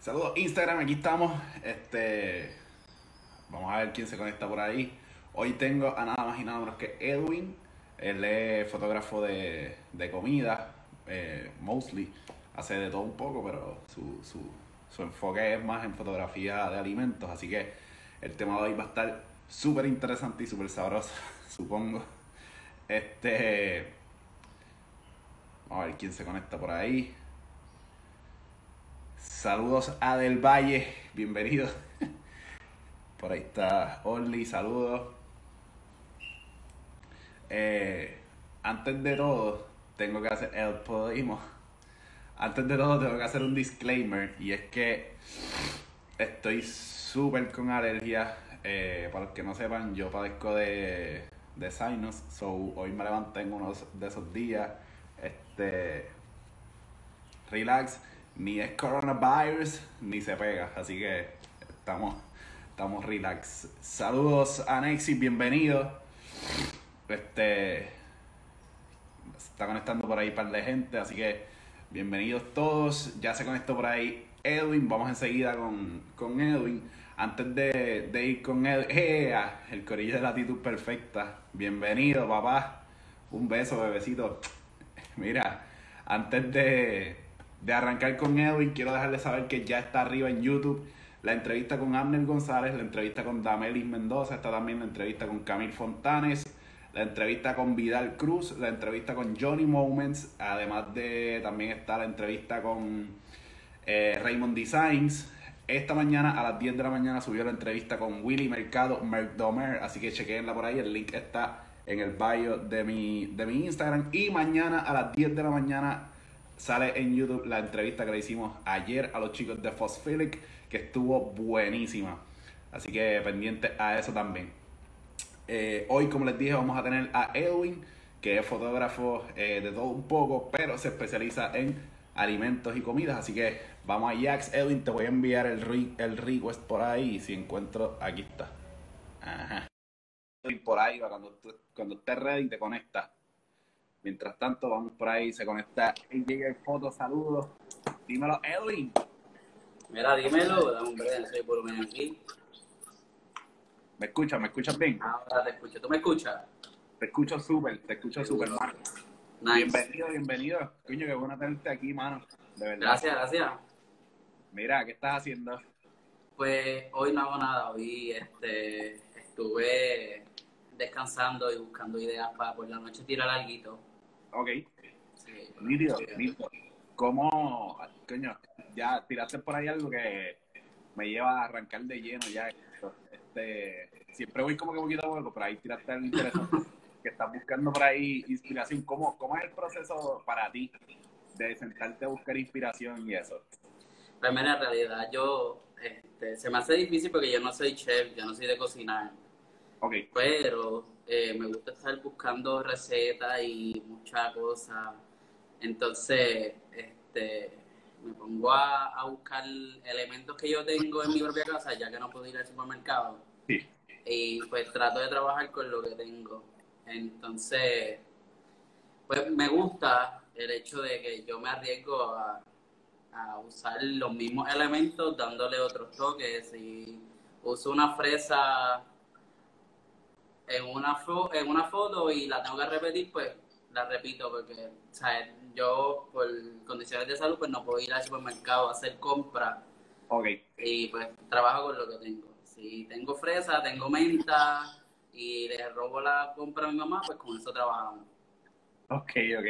Saludos Instagram, aquí estamos. Este, vamos a ver quién se conecta por ahí. Hoy tengo a nada más y nada menos que Edwin. Él es fotógrafo de, de comida, eh, mostly. Hace de todo un poco, pero su, su, su enfoque es más en fotografía de alimentos. Así que el tema de hoy va a estar súper interesante y súper sabroso, supongo. Este. Vamos a ver quién se conecta por ahí. Saludos a Del Valle, bienvenido. Por ahí está Orly, saludos. Eh, antes de todo, tengo que hacer el podimo. Antes de todo, tengo que hacer un disclaimer y es que estoy súper con alergia. Eh, para los que no sepan, yo padezco de, de sinus, so hoy me levanté en uno de esos días. Este, relax ni es coronavirus ni se pega. Así que estamos, estamos relax. Saludos a Nexi, bienvenido. Este está conectando por ahí un par de gente, así que bienvenidos todos. Ya se conectó por ahí Edwin. Vamos enseguida con, con Edwin. Antes de, de ir con Edwin, ¡Ea! el corillo de latitud perfecta. Bienvenido, papá. Un beso, bebecito. Mira, antes de, de arrancar con Edwin, quiero dejarle saber que ya está arriba en YouTube la entrevista con Abner González, la entrevista con Damelis Mendoza, está también la entrevista con Camil Fontanes, la entrevista con Vidal Cruz, la entrevista con Johnny Moments, además de también está la entrevista con eh, Raymond Designs. Esta mañana a las 10 de la mañana subió la entrevista con Willy Mercado Merdomer, así que chequenla por ahí, el link está en el bio de mi, de mi Instagram. Y mañana a las 10 de la mañana sale en YouTube la entrevista que le hicimos ayer a los chicos de Phosphilic, que estuvo buenísima. Así que pendiente a eso también. Eh, hoy, como les dije, vamos a tener a Edwin, que es fotógrafo eh, de todo un poco, pero se especializa en alimentos y comidas. Así que vamos a Jax. Edwin, te voy a enviar el, re el request por ahí. Y si encuentro, aquí está. Ajá. Por ahí, cuando, cuando estés ready, te conectas. Mientras tanto, vamos por ahí, se conecta llega Foto, saludos. Dímelo, Edwin. Mira, dímelo, dame un breve, soy por lo menos aquí. ¿Me escuchas? ¿Me escuchas bien? Ahora te escucho. ¿Tú me escuchas? Te escucho súper, te escucho súper, mano. Nice. Bienvenido, bienvenido. Coño, qué bueno tenerte aquí, mano. De verdad. Gracias, gracias. Mira, ¿qué estás haciendo? Pues hoy no hago nada, hoy este, estuve descansando y buscando ideas para por la noche tirar algo. Ok. Sí, Nítido, nítido. ¿Cómo, coño, ya tiraste por ahí algo que me lleva a arrancar de lleno ya? Este, siempre voy como que poquito a poco, pero ahí tiraste algo interesante. que estás buscando por ahí inspiración. ¿Cómo, ¿Cómo es el proceso para ti de sentarte a buscar inspiración y eso? Pues mira, en realidad yo, este, se me hace difícil porque yo no soy chef, yo no soy de cocinar. Ok, pero eh, me gusta estar buscando recetas y muchas cosas. Entonces, este, me pongo a, a buscar elementos que yo tengo en mi propia casa, ya que no puedo ir al supermercado. sí. Y pues trato de trabajar con lo que tengo. Entonces, pues me gusta el hecho de que yo me arriesgo a, a usar los mismos elementos dándole otros toques. Si uso una fresa en una, fo- en una foto y la tengo que repetir, pues la repito porque o sea, yo por condiciones de salud pues no puedo ir al supermercado a hacer compras Ok, y pues trabajo con lo que tengo. Si tengo fresa, tengo menta y le robo la compra a mi mamá, pues con eso trabajamos. ok, ok.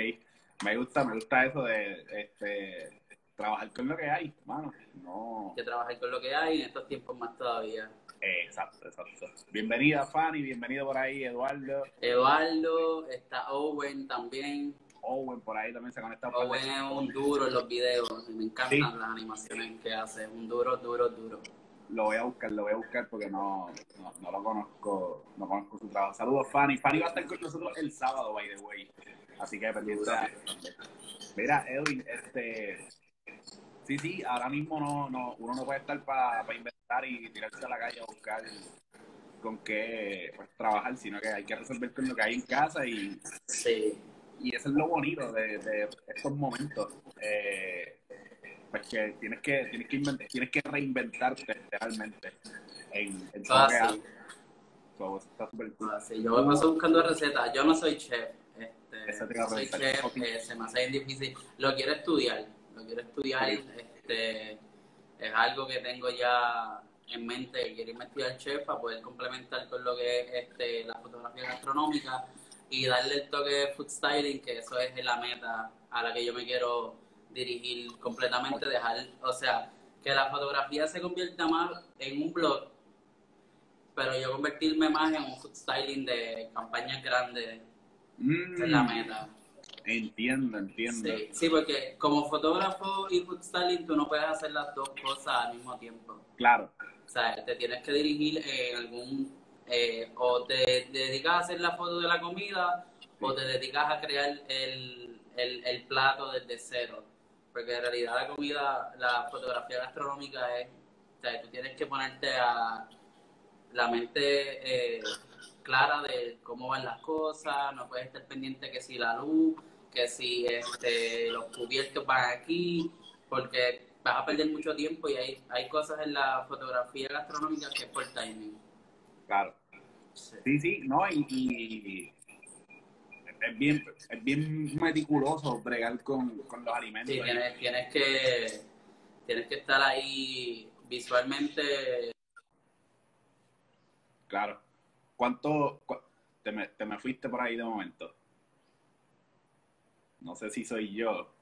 Me gusta, me gusta eso de este, trabajar con lo que hay, mano. No. Hay que trabajar con lo que hay en estos tiempos más todavía. Eh, exacto, exacto. Bienvenida, Fanny, bienvenido por ahí, Eduardo. Eduardo, está Owen también. Owen por ahí también se conecta por Owen es un duro en los videos, me encantan Sí. las animaciones que hace, un duro, duro, duro. Lo voy a buscar, lo voy a buscar porque no, no, no lo conozco, no conozco su trabajo. Saludos, Fanny. Fanny va a estar con nosotros el sábado, by the way. Así que pendiente. Mira, Edwin, este. Sí, sí, ahora mismo no, no, uno no puede estar para inventar y tirarse a la calle a buscar con qué pues, trabajar, sino que hay que resolver con lo que hay en casa y, Sí, y eso es lo bonito de, de estos momentos. Eh, pues que tienes que, tienes que, inventar, tienes que reinventarte realmente en, en. So, eso está súper cool. Ah, sí, yo me paso buscando recetas. Yo no soy chef. Este, no soy chef, eh, se me hace bien difícil. Lo quiero estudiar. Lo quiero estudiar. Este, es algo que tengo ya en mente. Quiero investigar chef para poder complementar con lo que es este, la fotografía gastronómica y darle el toque de food styling, que eso es la meta a la que yo me quiero dirigir completamente. Dejar, o sea, que la fotografía se convierta más en un blog pero yo convertirme más en un food styling de campañas grandes Mm, es la meta. Entiendo, entiendo. Sí, sí, porque como fotógrafo y food styling tú no puedes hacer las dos cosas al mismo tiempo. Claro, O sea, te tienes que dirigir en algún... eh, o te dedicas a hacer la foto de la comida o te dedicas a crear el, el, el plato desde cero. Porque en realidad la comida, la fotografía gastronómica es... O sea, tú tienes que ponerte a la mente eh, clara de cómo van las cosas, no puedes estar pendiente que si la luz, que si este, los cubiertos van aquí, porque vas a perder mucho tiempo y hay, hay cosas en la fotografía gastronómica que es por timing. claro. Sí. Sí, sí, no, y, y es, bien, es bien meticuloso bregar con, con los alimentos. Sí, tienes, tienes que tienes que estar ahí visualmente. Claro. ¿Cuánto cu- te, me, te me fuiste por ahí de momento? No sé si soy yo.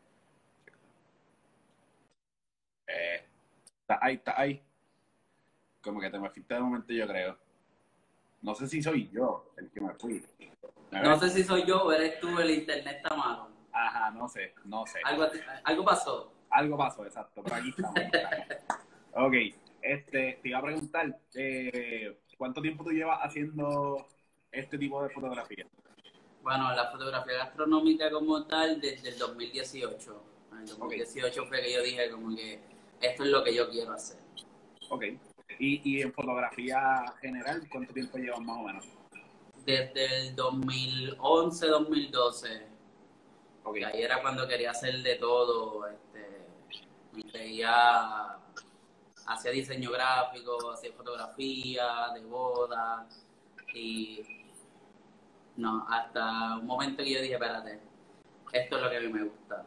Eh, está ahí, está ahí. Como que te me fuiste de momento, yo creo. No sé si soy yo el que me fui. ¿Me No sé si soy yo o eres tú, el internet está malo. Ajá, no sé, no sé. Algo, algo pasó. Algo pasó, exacto, pero aquí estamos. aquí estamos. ok, este, te iba a preguntar, eh, ¿cuánto tiempo tú llevas haciendo este tipo de fotografía? Bueno, la fotografía gastronómica como tal desde el 2018. En el 2018 fue que yo dije como que esto es lo que yo quiero hacer. Ok. Y, y en fotografía general, ¿cuánto tiempo llevas más o menos? Desde el 2011, 2012. Ok, Y ahí era cuando quería hacer de todo. Este, hacía diseño gráfico, hacía fotografía de boda. Y no, hasta un momento que yo dije, espérate, esto es lo que a mí me gusta.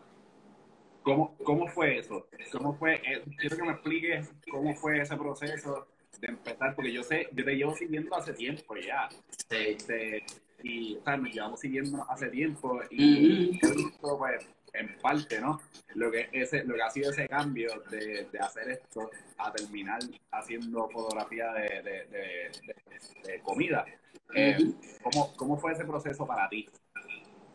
¿Cómo, cómo fue eso? ¿Cómo fue? eh, quiero que me expliques cómo fue ese proceso de empezar, porque yo sé, yo te llevo siguiendo hace tiempo ya. Sí. Este, y o sea, nos llevamos siguiendo hace tiempo y Ujú. he visto pues en parte no lo que ese lo que ha sido ese cambio de, de hacer esto a terminar haciendo fotografía de, de, de- comida Eh. ¿cómo, ¿cómo fue ese proceso para ti?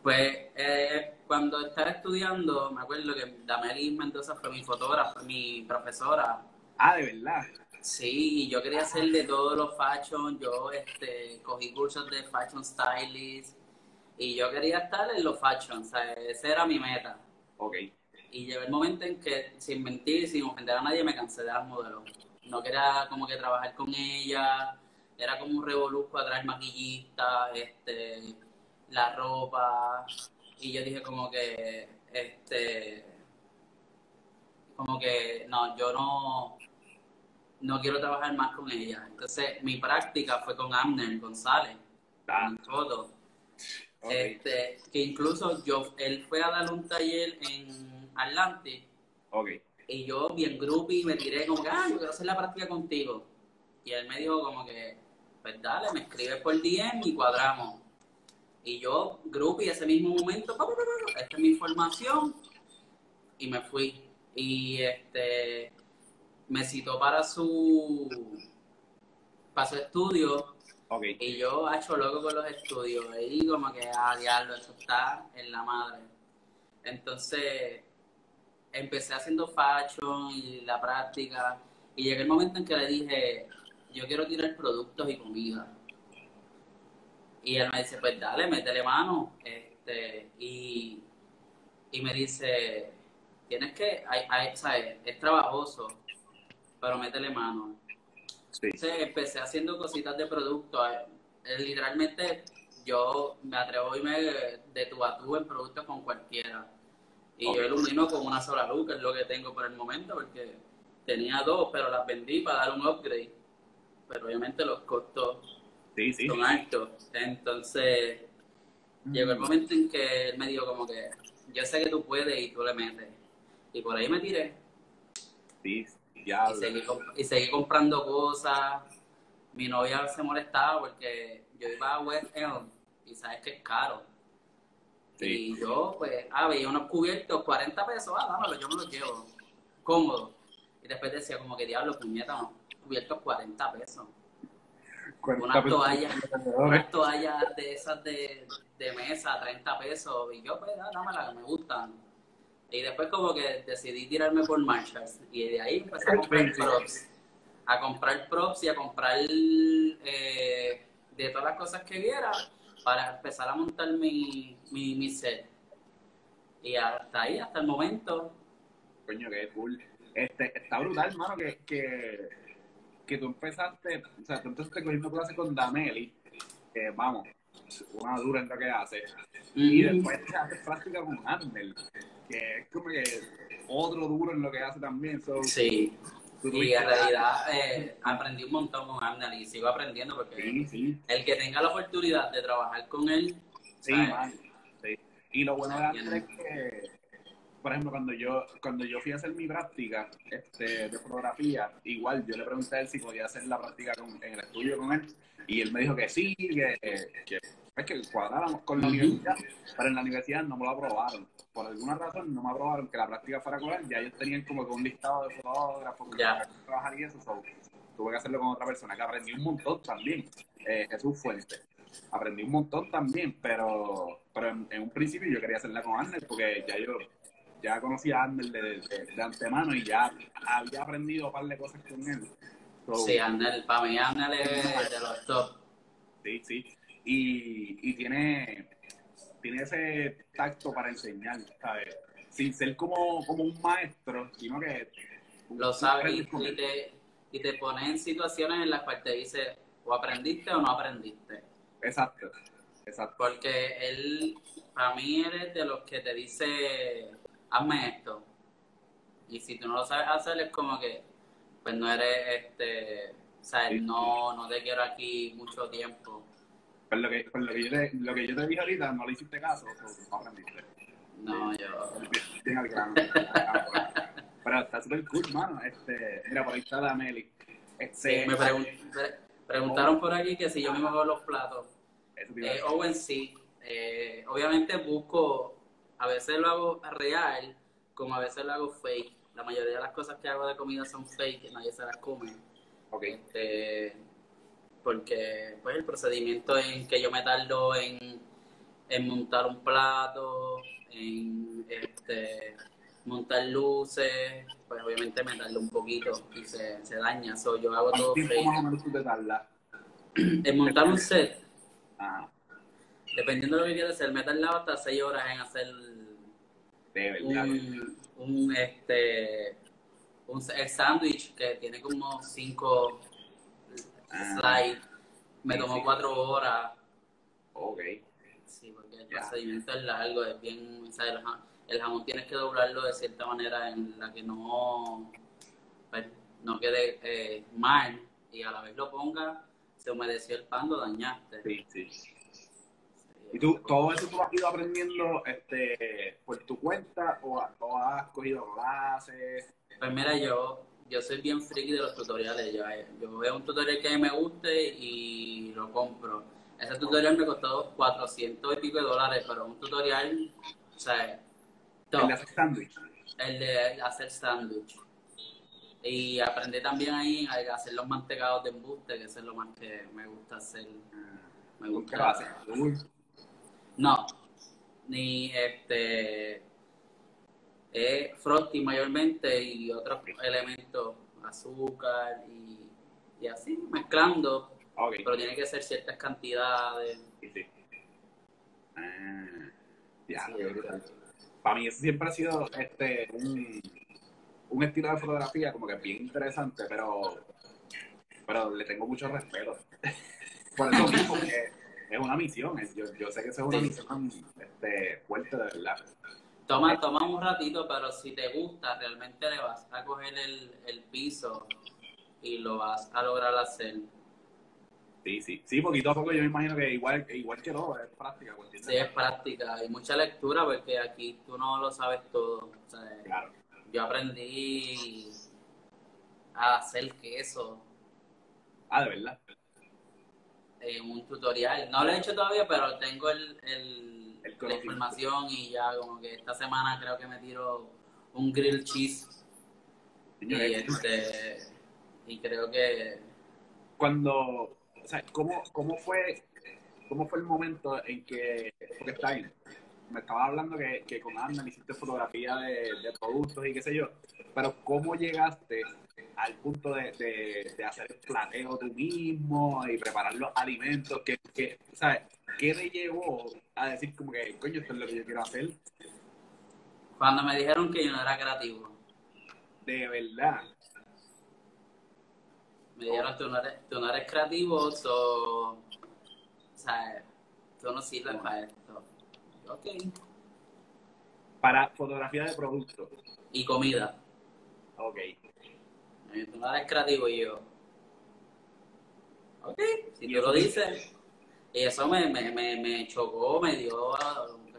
Pues eh, cuando estaba estudiando, me acuerdo que Damelis Mendoza fue mi fotógrafa, mi profesora. ah de verdad Sí, y yo quería hacer de todos los fashion. Yo este, cogí cursos de fashion stylist y yo quería estar en los fashion. O sea, esa era mi meta. ok Y llegó el momento en que, sin mentir, sin ofender a nadie, me cansé de las modelos. No quería como que trabajar con ella. Era como un revoluzco atrás maquillista, este, la ropa. Y yo dije como que, este, como que, no, yo no, no quiero trabajar más con ella. Entonces, mi práctica fue con Amner González, Ah, en Este, que incluso yo, él fue a dar un taller en Atlantic ok y yo bien groupie me tiré como que, ah, yo quiero hacer la práctica contigo. Y él me dijo como que, pues dale, me escribes por DM y cuadramos. Y yo, groupie, ese mismo momento, pa, pa, pa, pa, esta es mi información. Y me fui. Y este, me citó para su, para su estudio y yo he hecho loco con los estudios. Y como que, ah, diablo, esto está en la madre. Entonces, empecé haciendo fashion y la práctica. Y llegué el momento en que le dije, yo quiero tirar productos y comida. Y él me dice, pues dale, métele mano. Este, y, y me dice, tienes que, hay, hay, ¿sabes? es trabajoso, pero métele mano. Sí Entonces empecé haciendo cositas de producto. Eh, Literalmente yo me atrevo a irme de tú a tú en productos con cualquiera. Y yo ilumino con una sola luz, que es lo que tengo por el momento, porque tenía dos, pero las vendí para dar un upgrade. Pero obviamente los costos Sí, sí. son altos. Entonces, llegó el momento en que él me dijo como que, yo sé que tú puedes y tú le metes. Y por ahí me tiré. Sí, Y seguí, y seguí comprando cosas. Mi novia se molestaba porque yo iba a West Elm y sabes que es caro. Sí. Y yo, pues, ah, veía unos cubiertos, 40 pesos, ah, dámelo, yo me los llevo. Cómodo. Y después decía como que diablo, puñeta, no, cubiertos 40 pesos. Cuenta Unas pesos. toallas, unas toallas de esas de, de mesa, 30 pesos. Y yo, pues, ah, dámela, que me gustan. Y después como que decidí tirarme por Marshalls. Y de ahí empecé a comprar props. A comprar props y a comprar eh, de todas las cosas que viera para empezar a montar mi, mi, mi set. Y hasta ahí, hasta el momento, Coño, qué cool. Este, está brutal, hermano, que, que, que tú empezaste, o sea, tú empezaste cogiendo clases con Dameli, que vamos, una dura en lo que hace, y después te haces práctica con Arnel, que es como que otro duro en lo que hace también. So, sí. Y en realidad eh, aprendí un montón con Arnold y sigo aprendiendo porque Sí, sí, el que tenga la oportunidad de trabajar con él, sí, sí. Y lo bueno de es que, por ejemplo, cuando yo, cuando yo fui a hacer mi práctica este, de fotografía, igual yo le pregunté a él si podía hacer la práctica con- en el estudio con él, y él me dijo que sí, que, que, pues, que cuadráramos con la universidad, pero en la universidad no me lo aprobaron. Por alguna razón no me aprobaron que la práctica fuera con él, ya ellos tenían como que un listado de fotógrafos que trabajar y eso, so, tuve que hacerlo con otra persona que aprendí un montón también, eh, Jesús Fuente. Aprendí un montón también, pero, pero en, en un principio yo quería hacerla con Arnel porque ya yo ya conocía a Arnel de, de- de antemano y ya había aprendido un par de cosas con él. So, Sí, Arnel, para mí Arnel es de los top. Sí, sí. Y, y tiene, tiene ese tacto para enseñar, ¿sabes? Sin ser como, como un maestro, sino que... Lo sabe y, y te, y te pone en situaciones en las cuales te dice o aprendiste o no aprendiste. Exacto, exacto. Porque él, para mí, eres de los que te dice, hazme esto. Y si tú no lo sabes hacer, es como que, pues no eres, este, o sea, no, no te quiero aquí mucho tiempo. Pues lo que, pues lo que, yo, te, lo que yo te dije ahorita, no le hiciste caso, so, no aprendiste. No, yo, Bien al grano. Pero está súper cool, mano. Este, mira, por ahí está la Meli. Este, me pregun- pre- preguntaron por aquí que si yo mismo hago los platos. Eh, decir. o en sí, eh, obviamente busco, a veces lo hago real, como a veces lo hago fake. La mayoría de las cosas que hago de comida son fake, nadie se las come. Ok, Este, porque pues el procedimiento en que yo me tardo en, en montar un plato, en este, montar luces, pues obviamente me tardo un poquito y se, se daña. So, yo hago ¿cuánto todo tiempo fake. más o menos tú te tardas? En montar un set, Ah, dependiendo de lo que quieras hacer, me tardaba hasta 6 horas en hacer de verdad. un, un este un sándwich que tiene como 5 Slides. Me tomó. 4 horas. Ok. Sí, porque el Ya. procedimiento es largo, es bien, o sea, el, ja- el jamón tienes que doblarlo de cierta manera en la que no, pues, no quede eh, mal y a la vez lo ponga, se humedeció el pan, lo dañaste. Sí, sí. Sí, ¿Y tú, todo eso tú has ido aprendiendo este, por tu cuenta o has cogido clases? Pues mira, yo, yo soy bien friki de los tutoriales. Yo, yo veo un tutorial que a mí me guste y lo compro. Ese tutorial me costó 400 y pico de dólares, pero un tutorial, o sea, top. El de hacer sándwich. el de hacer sándwich. Y aprendí también ahí a hacer los mantecados de embuste, que eso es lo más que me gusta hacer. Me ¿Con qué gusta. lo haces? Uy, No, ni este. Es frosty mayormente y otros elementos, azúcar y, y así, mezclando, pero tiene que ser ciertas cantidades. Sí, sí. Ah, ya, Sí. Para mí eso siempre ha sido este, un, un estilo de fotografía como que bien interesante, pero, pero le tengo mucho respeto. Por eso mismo que es una misión, yo, yo sé que eso es una misión este, fuerte de verdad. Toma, toma un ratito, pero si te gusta, realmente le vas a coger el, el piso y lo vas a lograr hacer. Sí, sí, sí, poquito a poco yo me imagino que igual, igual que todo, es práctica. Sí, es práctica y mucha lectura porque aquí tú no lo sabes todo. O sea, Claro. yo aprendí a hacer queso Ah, de verdad. en un tutorial. No lo he hecho todavía, pero tengo el, el- El la información y ya como que esta semana creo que me tiro un grill cheese. Y, Señores, este, y creo que cuando, o sea, ¿cómo, cómo fue, cómo fue el momento en que, porque está bien, me estaba hablando que, que con Arnold hiciste fotografía de, de productos y qué sé yo, pero ¿cómo llegaste al punto de, de, de hacer el plateo tú mismo y preparar los alimentos? que que, ¿sabes? ¿Qué te llevó a decir como que, coño, esto es lo que yo quiero hacer? cuando me dijeron que yo no era creativo, De verdad. me dijeron tú no eres, tú no eres creativo, so, sea, tú no sirves para esto. Ok. Para fotografía de productos. Y comida. Ok. Tú no eres creativo y yo. Ok, si tú lo dices. Y eso me, me, me, me chocó, me dio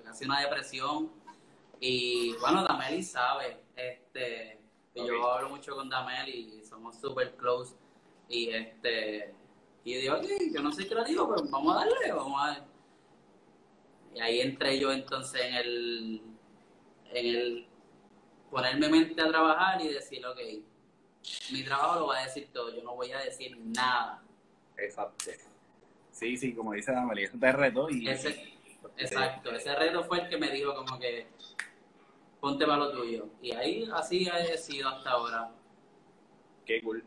casi una depresión. Y bueno, Dameli sabe. Este, que Ok. Yo hablo mucho con Dameli y somos super close. Y este. Y digo, ok, yo no soy creativo, pero vamos a darle, vamos a Y ahí entré yo entonces en el. En el. Ponerme mente a trabajar y decir, ok, mi trabajo lo va a decir todo, yo no voy a decir nada. Exacto. Sí, sí, como dice Dameli, eso te retó y... Ese, exacto, ese reto fue el que me dijo como que ponte para lo tuyo. Y ahí así he sido hasta ahora. Qué cool,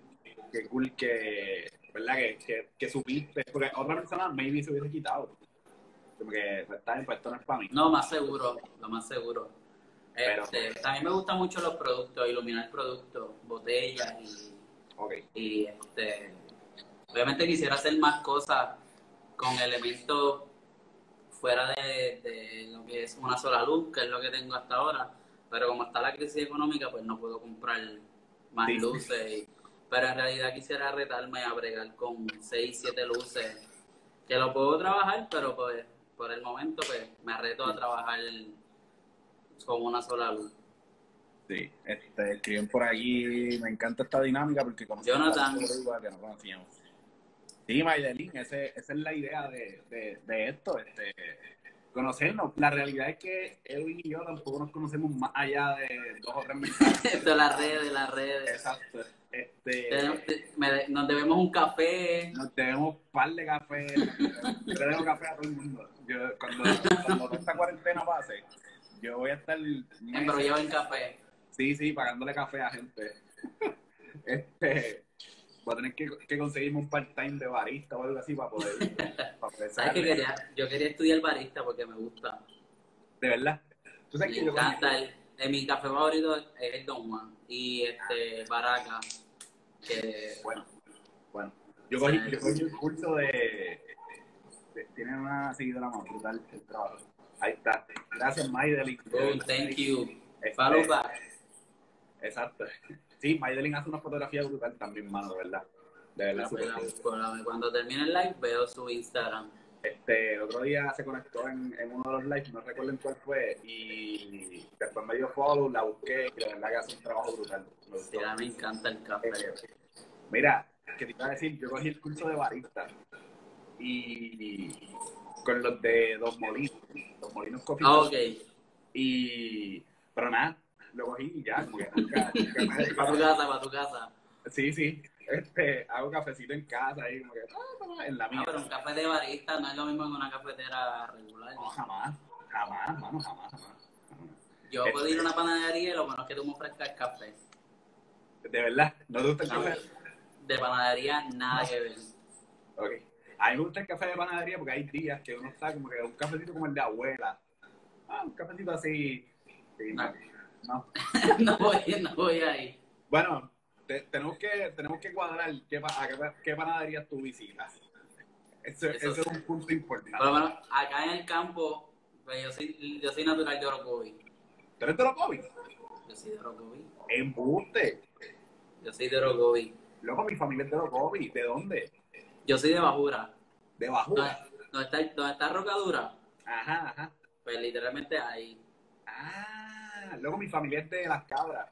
qué cool que, ¿verdad? Que, que, que supiste, porque otra persona maybe se hubiese quitado. Como que pues, está pues esto no es para mí. No, más seguro, lo más seguro. Pero- Este, también me gustan mucho los productos, iluminar productos, botellas y, Ok, y este obviamente quisiera hacer más cosas con elementos fuera de, de lo que es una sola luz, que es lo que tengo hasta ahora, pero como está la crisis económica, pues no puedo comprar más Sí. luces, y- pero en realidad quisiera retarme a bregar con 6, 7 luces, que lo puedo trabajar, pero pues por el momento pues me reto a trabajar con una sola luz. sí. Este, escriben por aquí, me encanta esta dinámica porque como Jonathan. que no conocíamos. Sí, Maydelin, ese, esa es la idea de, de, de esto, este, conocernos. La realidad es que Edwin y yo tampoco nos conocemos más allá de dos o tres mensajes. Es las redes, las redes. Exacto. Este, Tenemos- te- me- Nos debemos un café. Nos tenemos un par de café. Yo le dejo café a todo el mundo. Yo, cuando, cuando esta cuarentena pase, yo voy a estar. Embrollado en café. Sí, sí, pagándole café a gente. Este. Voy a tener que, que conseguirme un part-time de barista o algo así para poder. Para poder ¿Sabes qué sacarle. quería? Yo quería estudiar barista porque me gusta. De verdad. Tú sabes Me que yo. encanta. El, eh, mi café favorito es el Don Juan. Y este, Baraca. Que, Bueno, bueno. Yo cogí, yo cogí un curso de. de- tiene una seguidora más brutal el trabajo. Gracias, Maideli. oh, thank you. Este, Follow back. Exacto. Sí, Maydelin hace una fotografía brutal también, mano, de verdad. De verdad, cool. cuando- termine el live veo su Instagram. Este, el otro día se conectó en, en uno de los lives, no recuerdo en cuál fue, y después me dio follow, la busqué, y la verdad que hace un trabajo brutal. Me Sí, gustó. a mí me encanta el café. Eh, mira, que te iba a decir, yo cogí el curso de barista y con los de Dos Molinos, Molinos Coffee Ah, ok. y pero nada, lo cogí y ya, como que nunca, nunca Para tu casa, para tu casa. Sí, sí. Este, hago cafecito en casa ahí, como que, ah, ah, en la mía. No, pero un café de barista no es lo mismo que una cafetera regular. No, jamás, jamás, mano, jamás, jamás. jamás. Yo puedo ir a una panadería y lo bueno es que tú me ofrezcas café. De verdad, ¿no te gusta el No, café? de panadería nada que ver. Ok. A mí me gusta el café de panadería porque hay días que uno está como que un cafecito como el de abuela. Ah, un cafecito así. Sí, no. no. no voy, no voy ahí. Bueno, te- tenemos, que, tenemos que cuadrar qué, a qué, pa- qué panaderías tú visitas. Eso, Eso eso es un punto importante. Por lo menos acá en el campo, pues yo soy, yo soy natural de Orocovi. ¿Tú eres de Orocovi? Yo soy de Orocovi. Embuste. Yo soy de Orocovi. Loco, mi familia es de Orocovi. ¿De dónde? Yo soy de Bajura. De ¿Dónde, Bajura. dónde está, dónde está Rocadura? Ajá, ajá. Pues literalmente ahí. Ah, luego mi familia es de Las Cabras.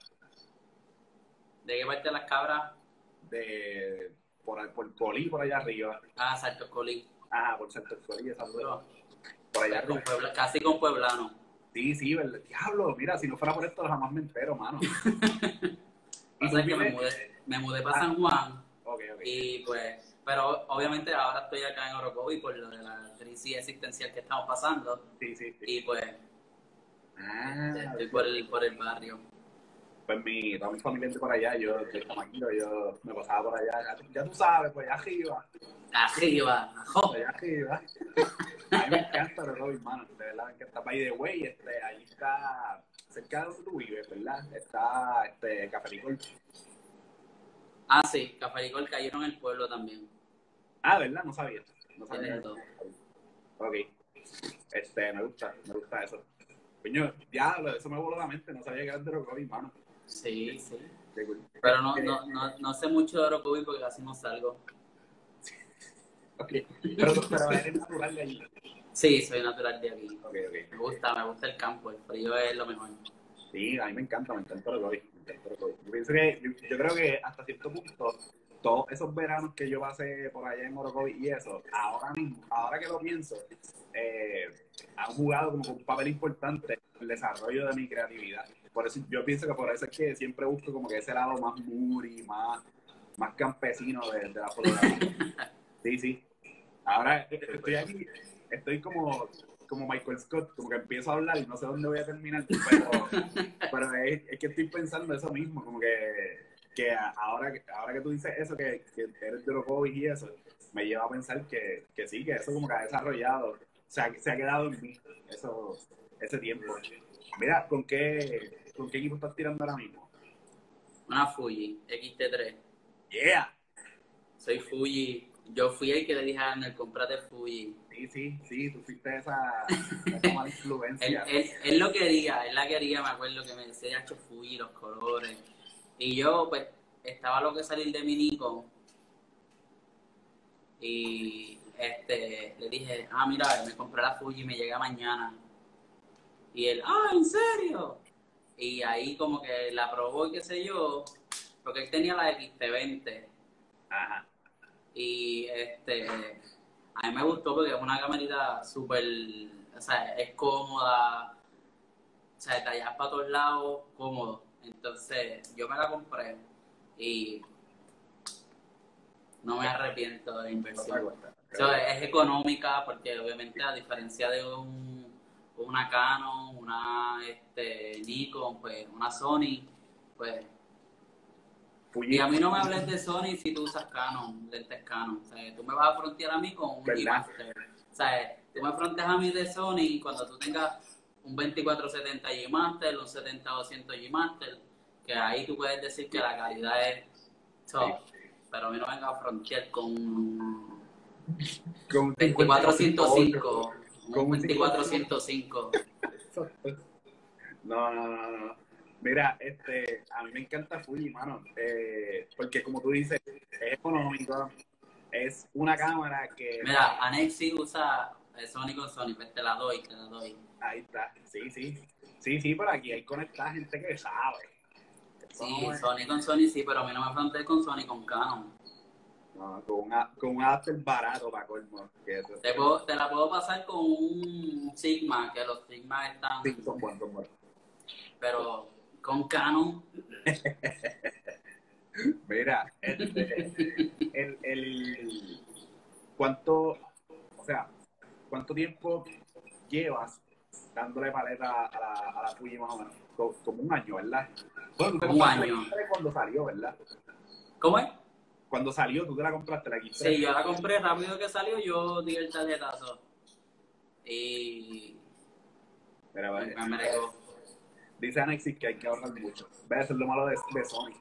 ¿De qué parte de las cabras? De... Por, por Colí, por allá arriba. Ah, Salto Colí. Ajá, por Santo Colí, esa Duro. Por allá arriba. Puebla- casi con Pueblano. Sí, sí, ¿verdad? Diablo, mira, si no fuera por esto jamás me entero, mano. ¿Y Pasa que me mudé, me mudé Ah. para San Juan Ok, ok. y pues, pero obviamente ahora estoy acá en Orocovi por lo de la crisis existencial que estamos pasando Sí, sí, sí. y pues Ah, estoy por el, por el barrio. pues mi, toda mi familia por allá, yo, de chamaquito, yo me pasaba por allá, ya, tú- sabes, por allá arriba, Arriba, jo. por allá arriba. A mí me encanta el Robin, mano, de verdad me encanta. By the way, este, ahí está, cerca de donde tú vives, ¿verdad? Está, este, Café. Ah, sí, Café cayeron en el pueblo también. Ah, ¿verdad? No sabía, no sabía. Todo. Ok, este, me gusta, me gusta eso. Coño, diablo, eso me voló la mente, no sabía que era de Robin, mano. Sí, sí. Cool. Pero no, no, no, no sé mucho de Orocovi porque casi no salgo. Ok, pero, pero eres natural de allí. Sí, soy natural de aquí. Ok, ok. Me gusta, me gusta el campo, el frío es lo mejor. Sí, a mí me encanta, me encanta Orocovi. Yo pienso que, yo creo que hasta cierto punto, todos esos veranos que yo pasé por allá en Orocovi y eso, ahora mismo, ahora que lo pienso, eh, han jugado como un papel importante en el desarrollo de mi creatividad. Por eso, yo pienso que por eso es que siempre busco como que ese lado más muri, más, más campesino de, de la fotografía. Sí, sí. Ahora estoy aquí, estoy como, como Michael Scott, como que empiezo a hablar y no sé dónde voy a terminar, pero, pero es, es que estoy pensando eso mismo, como que, que ahora, que- ahora que tú dices eso, que, que eres hobbies y eso, me lleva a pensar que, que sí, que eso como que ha desarrollado, o sea, que se ha quedado en mí eso, ese tiempo. Mira, ¿con qué, ¿con qué equipo estás tirando ahora mismo? Una Fuji XT3. Yeah. Soy Fuji. Yo fui el que le dije a Arnold, comprate Fuji. Sí, sí, sí, tú fuiste esa, esa mala influencia. él lo quería, él la quería, me acuerdo que me decía, hecho Fuji, los colores. Y yo, pues, estaba lo que salir de mi Nikon. Y este, le dije, ah, mira, me compré la Fuji, me llega mañana. Y él, ah, ¿en serio? Y ahí como que la probó y qué sé yo, porque él tenía la XT20. Ajá. Y este, a mí me gustó porque es una camarita súper, o sea, es cómoda, o sea, detallar para todos lados, cómodo. Entonces, yo me la compré y no me arrepiento de la inversión. Es económica porque obviamente a diferencia de un, una Canon, una este, Nikon, pues una Sony, pues y a mí no me hables de Sony si tú usas Canon, lentes Canon. O sea, tú me vas a frontear a mí con un. G-Master. O sea, tú me fronteas a mí de Sony cuando tú tengas un 2470 G-Master, un 70-200 G-Master, que ahí tú puedes decir que la calidad es top. Pero a mí no venga a frontear con un Con un 2405. Con Un un 2405. No, no, no, no. Mira, este, a mí me encanta Fuji, mano, eh, porque como tú dices, es económico, es una cámara que... Mira, Anexi usa eh, Sony con Sony, pues te la doy, te la doy. Ahí está, sí, sí, sí, sí, por aquí hay conectada gente que sabe. Sí, es- Sony con Sony sí, pero a mí no me fronteé con Sony con Canon. no, con, un a- con un adapter barato para colmo. Te, puedo- te la puedo pasar con un Sigma, que los Sigma están, Sí, son buenos, son buenos. pero con Canon, Mira, este, el, el, ¿cuánto, o sea, cuánto tiempo llevas dándole paleta a la, a la Fuji más o menos? Co- Como, un año, ¿verdad? Bueno, Un año. la X3 cuando salió, ¿verdad? ¿cómo es? Cuando salió, tú te la compraste la X3. Sí, yo la compré rápido que salió, yo di el tarjetazo. Y me vale. me merecó. Dice Anexis que hay que ahorrar mucho. ¿Ves? Eso es lo malo de, de Sony.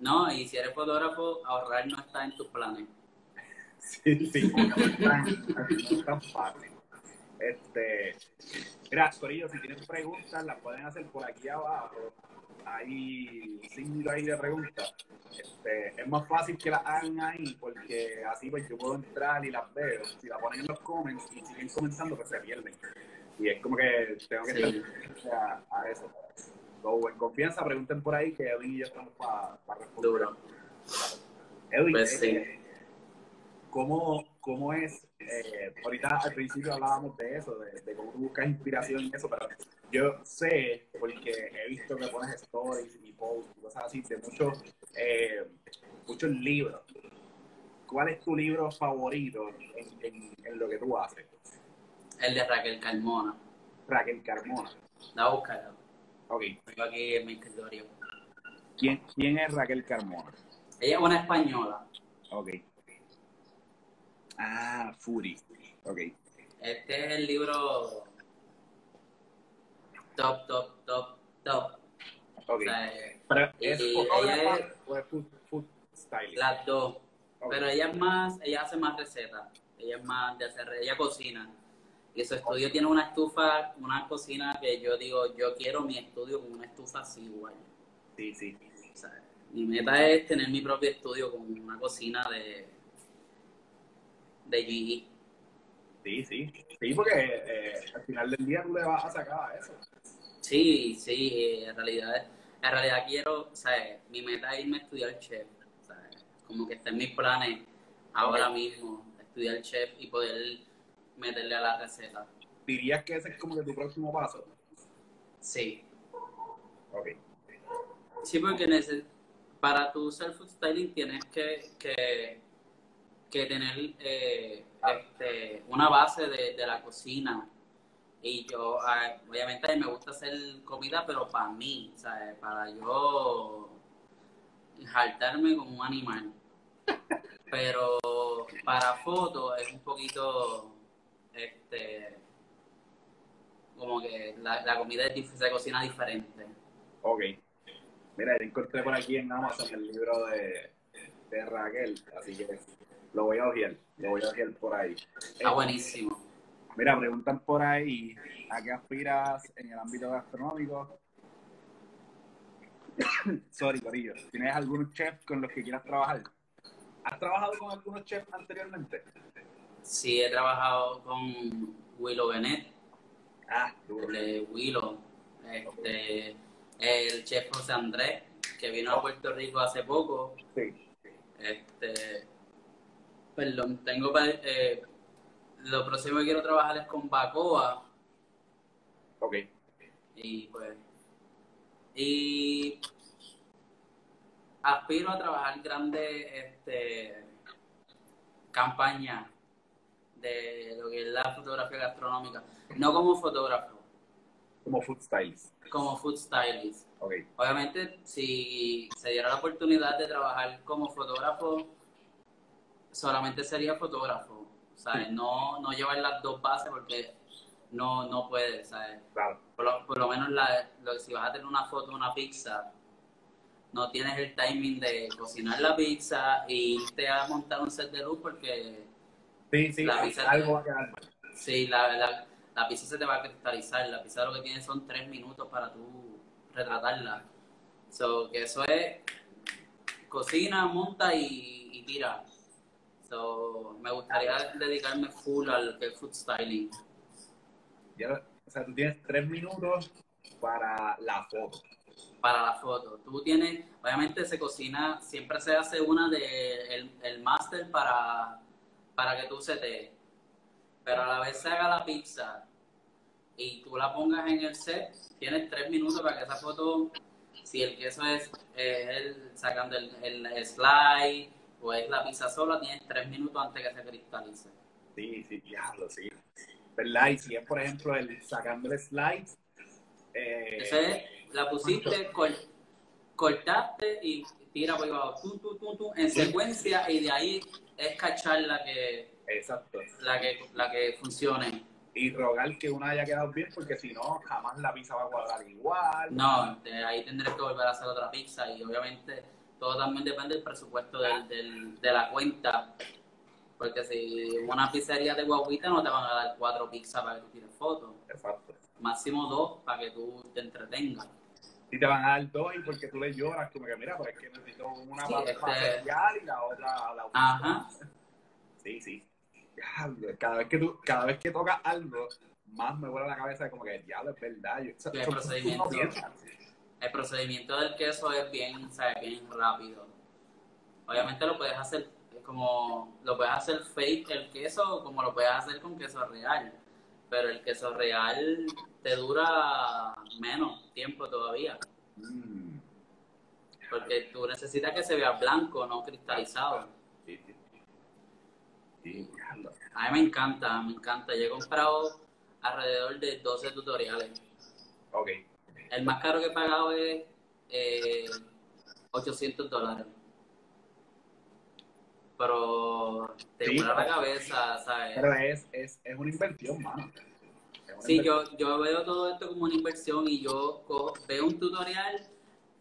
No, y si eres fotógrafo, ahorrar no está en tus planes. Sí, sí, no es tan fácil. Este, Mira, Corillo, si tienen preguntas, las pueden hacer por aquí abajo. Hay un signo ahí de preguntas. Este, es más fácil que las hagan ahí porque así pues yo puedo entrar y las veo. Si las ponen en los comments y siguen comenzando, pues se pierden. Y es como que tengo que Sí. estar a, a eso. So, en confianza, pregunten por ahí que Edwin y yo estamos para responder. Duro. Edwin, Pues eh, sí. ¿cómo, cómo es? eh, ahorita al principio hablábamos de eso, de, de cómo buscas inspiración y eso, pero yo sé, porque he visto que pones stories y posts y cosas así, de muchos, eh, muchos libros. ¿Cuál es tu libro favorito en, en- en lo que tú haces? El de Raquel Carmona. Raquel Carmona. Da a buscarlo. Ok. Tengo aquí en mi escritorio. ¿Quién, quién es Raquel Carmona? Ella es una española. Ok. Ah, Fury. Ok. Este es el libro top, top, top, top. Ok. O sea, Pero, ¿Es y ella o es food, food stylist? las dos. Pero ella es más, ella hace más recetas. Ella es más de hacer, ella cocina. Y su estudio tiene una estufa, una cocina que yo digo, yo quiero mi estudio con una estufa así igual. Sí, sí. O sea, mi meta es tener mi propio estudio con una cocina de de GE. Sí, sí. Sí, porque eh, al final del día tú le vas a sacar a eso. Sí, sí, en realidad, en realidad quiero, sea, mi meta es irme a estudiar chef, sea, como que está en mis planes ahora mismo, estudiar chef y poder meterle a la receta. ¿Dirías que ese es como que tu próximo paso? Sí, Ok. sí, porque para tu self food styling tienes que, que, que tener eh, este, una base de, de la cocina. Y yo, ah, obviamente, me gusta hacer comida, pero para mí, ¿sabes? Para yo jaltarme como un animal. Pero para fotos es un poquito, este, como que la, la comida es se cocina diferente. Ok. Mira, encontré por aquí en Amazon el libro de, de Raquel, así que lo voy a ojear, lo voy a ojear por ahí. Está buenísimo. Mira, preguntan por ahí, ¿a qué aspiras en el ámbito gastronómico? Sorry, Corillo, ¿tienes algunos chefs con los que quieras trabajar? ¿Has trabajado con algunos chefs anteriormente? Sí, he trabajado con Willow Bennett, Ah, duro. de Willow, este, el chef José Andrés, que vino a Puerto Rico hace poco. Sí. Este, perdón, tengo eh, lo próximo que quiero trabajar es con Bacoa Ok. y pues y aspiro a trabajar grandes este campañas de lo que es la fotografía gastronómica, no como fotógrafo, Como food stylist. como food stylist. Ok. Obviamente, si se diera la oportunidad de trabajar como fotógrafo, solamente sería fotógrafo. ¿sabes? No, no llevar las dos bases porque no, no puede, ¿sabes? Claro. Por lo, por lo menos la, lo- si vas a tener una foto de una pizza, no tienes el timing de cocinar la pizza y irte a montar un set de luz porque Sí, sí, La pizza- algo va a quedar mal. Sí, la, la, la pizza se te va a cristalizar. La pizza lo que tiene son tres minutos para tú retratarla. So, que eso es cocina, monta y, y tira. So, me gustaría dedicarme full al que food styling. Ya, o sea, tú tienes tres minutos para la foto. Para la foto. Tú tienes, obviamente se cocina, siempre se hace una de el, el máster para, para que tú se te. Pero a la vez se haga la pizza y tú la pongas en el set, tienes tres minutos para que esa foto, si el queso es eh, el, sacando el, el slide o es la pizza sola, tienes tres minutos antes que se cristalice. Sí, sí, diablo, sí. ¿Verdad? Y si es, por ejemplo, el sacando el slide, eh, Eso es, la pusiste, cor- cortaste y tira por abajo, tum, tum, tum, tum, en secuencia y de ahí es cachar la que, exacto. la que, la que funcione. Y rogar que una haya quedado bien, porque si no, jamás la pizza va a cuadrar igual. No, de ahí tendré que volver a hacer otra pizza y obviamente todo también depende del presupuesto del, del- de la cuenta. Porque si una pizzería de guaguita no te van a dar cuatro pizzas para que tú tires fotos. Exacto. máximo dos para que tú te entretengas. Y te van a dar dos y porque tú le lloras, como que mira, pues es que necesito una Sí, para este- especial y la otra la Ajá. Sí, sí. Cada vez que tú, cada vez que tocas algo, más me vuela la cabeza de como que diablo es verdad. Yo, son- procedimiento. El procedimiento del queso es bien, ¿sabes? bien rápido. Obviamente lo puedes hacer como lo puedes hacer fake el queso como lo puedes hacer con queso real. Pero el queso real te dura menos tiempo todavía. Mm, Porque tú necesitas que se vea blanco, no cristalizado. sí, sí. Sí. A mí me encanta, me encanta. Yo he comprado alrededor de 12 tutoriales. Ok. El más caro que he pagado es eh, 800 dólares. Pero te Sí. la cabeza, ¿sabes? Pero es, es, es una inversión, mano. Una Sí, inversión. yo, yo veo todo esto como una inversión y yo cojo- veo un tutorial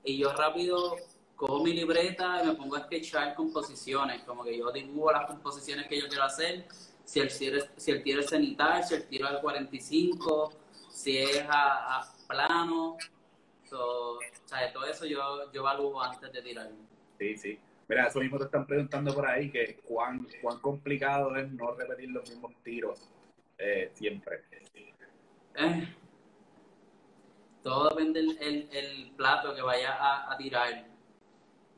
y yo rápido cojo mi libreta y me pongo a sketchar composiciones, como que yo dibujo las composiciones que yo quiero hacer, si el tiro es, si el tiro es cenital, si el tiro es al 45, si es a, a plano, so, ¿sabes? todo eso yo, yo evalúo antes de tirar. Sí, sí. Mira, eso mismo te están preguntando por ahí, que cuán, cuán complicado es no repetir los mismos tiros eh, siempre. Eh, todo depende del el, el plato que vayas a, a tirar.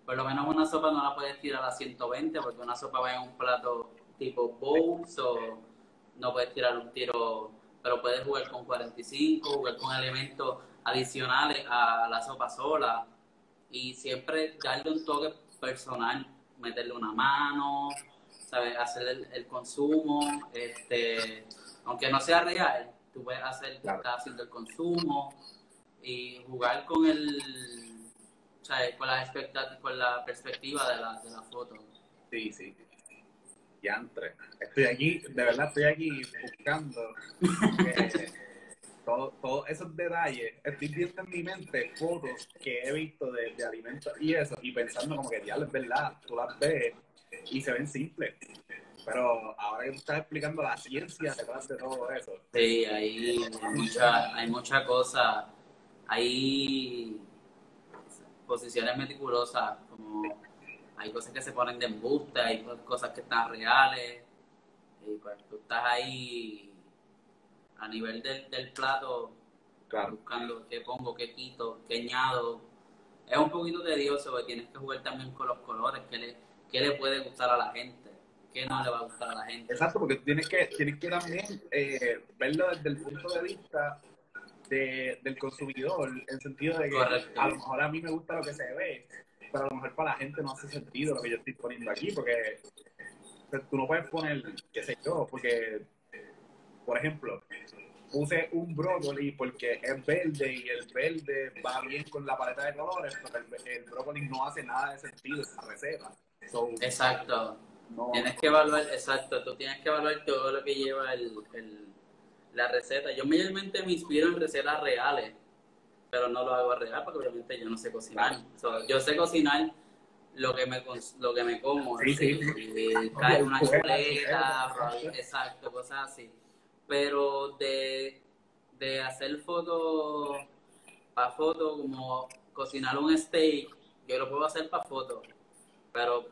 Por lo menos una sopa no la puedes tirar a 120 porque una sopa va en un plato tipo bowl, so no puedes tirar un tiro, pero puedes jugar con 45, jugar con elementos adicionales a la sopa sola y siempre darle un toque personal, meterle una mano, ¿sabes? hacer el, el consumo, este, aunque no sea real, tú puedes hacer Claro. estás haciendo el consumo y jugar con el, ¿sabes? con la con la perspectiva de la, de la foto. Sí, sí. Diantre. Estoy aquí, de verdad estoy aquí buscando eh, todo- todos esos detalles. Estoy viendo en mi mente fotos que he visto de, de alimentos y eso, y pensando como que diablo, es verdad, tú las ves y se ven simples. Pero ahora que estás explicando la ciencia detrás de todo eso, Sí, hay mucha, hay mucha cosa, hay posiciones meticulosas, como hay cosas que se ponen de embuste, hay cosas que están reales, y pues tú estás ahí a nivel del, del plato claro, buscando qué pongo, qué quito, qué añado. Es un poquito tedioso porque tienes que jugar también con los colores, qué le, qué le puede gustar a la gente, qué no le va a gustar a la gente. Exacto, porque tienes que, tienes que también eh, verlo desde el punto de vista de- del consumidor, en el sentido de que Correcto. a lo mejor a mí me gusta lo que se ve, pero a lo mejor para la gente no hace sentido lo que yo estoy poniendo aquí, porque o sea, tú no puedes poner, qué sé yo, porque, por ejemplo, puse un brócoli porque es verde y el verde va bien con la paleta de colores, pero el, el brócoli no hace nada de sentido en la receta. So, Exacto. no, Tienes que evaluar, exacto, tú tienes que evaluar todo lo que lleva el, el- la receta. Yo mayormente me inspiro en recetas reales, pero no lo hago real porque obviamente yo no sé cocinar. So, yo sé cocinar lo que me lo que me como, Sí, sí. y cae una Chuleta, chuleta. exacto, cosas así. Pero de, de hacer fotos para foto, como cocinar un steak, yo lo puedo hacer para foto, pero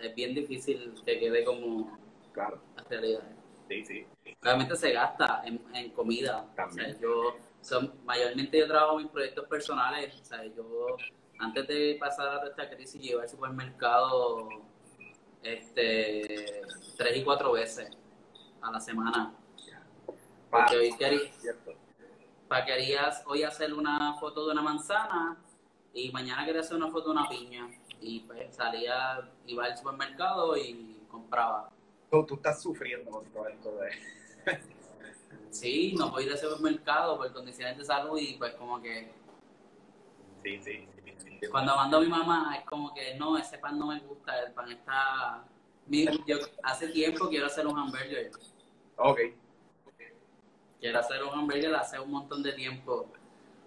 es bien difícil que quede como claro, la realidad. sí, sí. Realmente se gasta en, en comida. También. O sea, yo, son, mayormente yo trabajo mis proyectos personales. O sea, yo, antes de pasar a toda esta crisis, yo iba al supermercado este, tres y cuatro veces a la semana. Porque hoy quería, querías hoy hacer una foto de una manzana y mañana quería hacer una foto de una piña. Y pues salía, iba al supermercado y compraba. Tú, tú estás sufriendo con todo esto de... Sí, no voy ir al supermercado por condiciones de salud y pues como que Sí, sí. sí, sí. cuando mando a mi mamá es como que no, ese pan no me gusta, el pan está... Yo hace tiempo quiero hacer un hamburger, Ok. quiero hacer un hamburger hace un montón de tiempo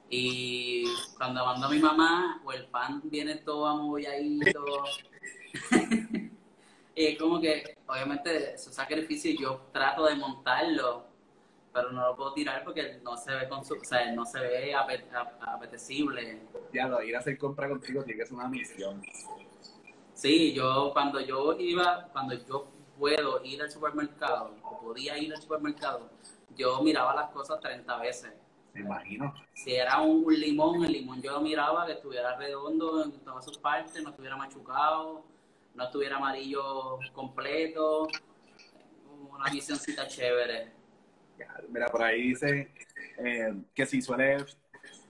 y cuando mando a mi mamá, o el pan viene todo amolladito y es como que obviamente es un sacrificio yo trato de montarlo pero no lo puedo tirar porque no se ve con su, o sea, no se ve ape- a- apetecible. Ya lo ir a hacer compra contigo tiene que ser una misión. Sí, yo cuando yo iba, cuando yo puedo ir al supermercado, o podía ir al supermercado, yo miraba las cosas 30 veces. Me imagino. Si era un, un limón, el limón yo lo miraba que estuviera redondo en todas sus partes, no estuviera machucado, no estuviera amarillo completo, una visioncita chévere. Mira, por ahí dice eh, que si sueles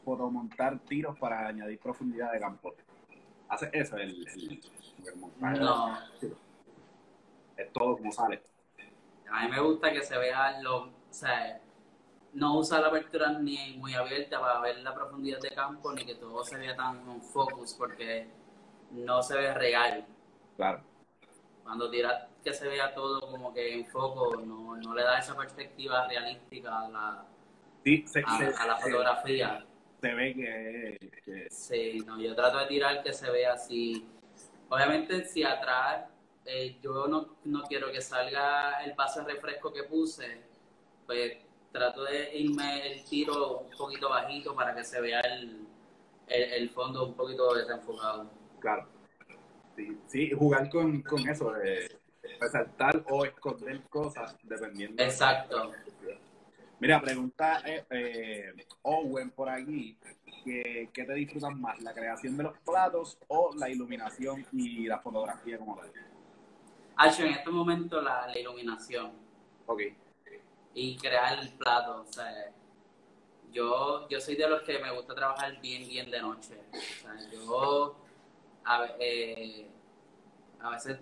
fotomontar tiros para añadir profundidad de campo. Hace eso, el, el, el montaje. No, Es todo como sale. a mí me gusta que se vea lo, o sea, no usar la apertura ni muy abierta para ver la profundidad de campo, ni que todo se vea tan en focus, porque no se ve real. Claro. Cuando tiras que se vea todo como que en foco, no, no le da esa perspectiva realística a la, Sí, se, a, se- a la fotografía. se ve que, que- Sí, no, yo trato de tirar que se vea así. Obviamente, si atrás eh, yo no, no quiero que salga el paso de refresco que puse, pues trato de irme el tiro un poquito bajito para que se vea el, el, el fondo un poquito desenfocado. claro. Sí, sí, jugar con, con eso, de resaltar o esconder cosas dependiendo. Exacto. Mira, pregunta eh, eh, Owen por aquí, que, ¿qué te disfrutas más, la creación de los platos o la iluminación y la fotografía como tal? Hacho, en este momento la, la iluminación. Ok, y crear el plato. O sea, yo, yo soy de los que me gusta trabajar bien, bien de noche. O sea, yo a, eh, a veces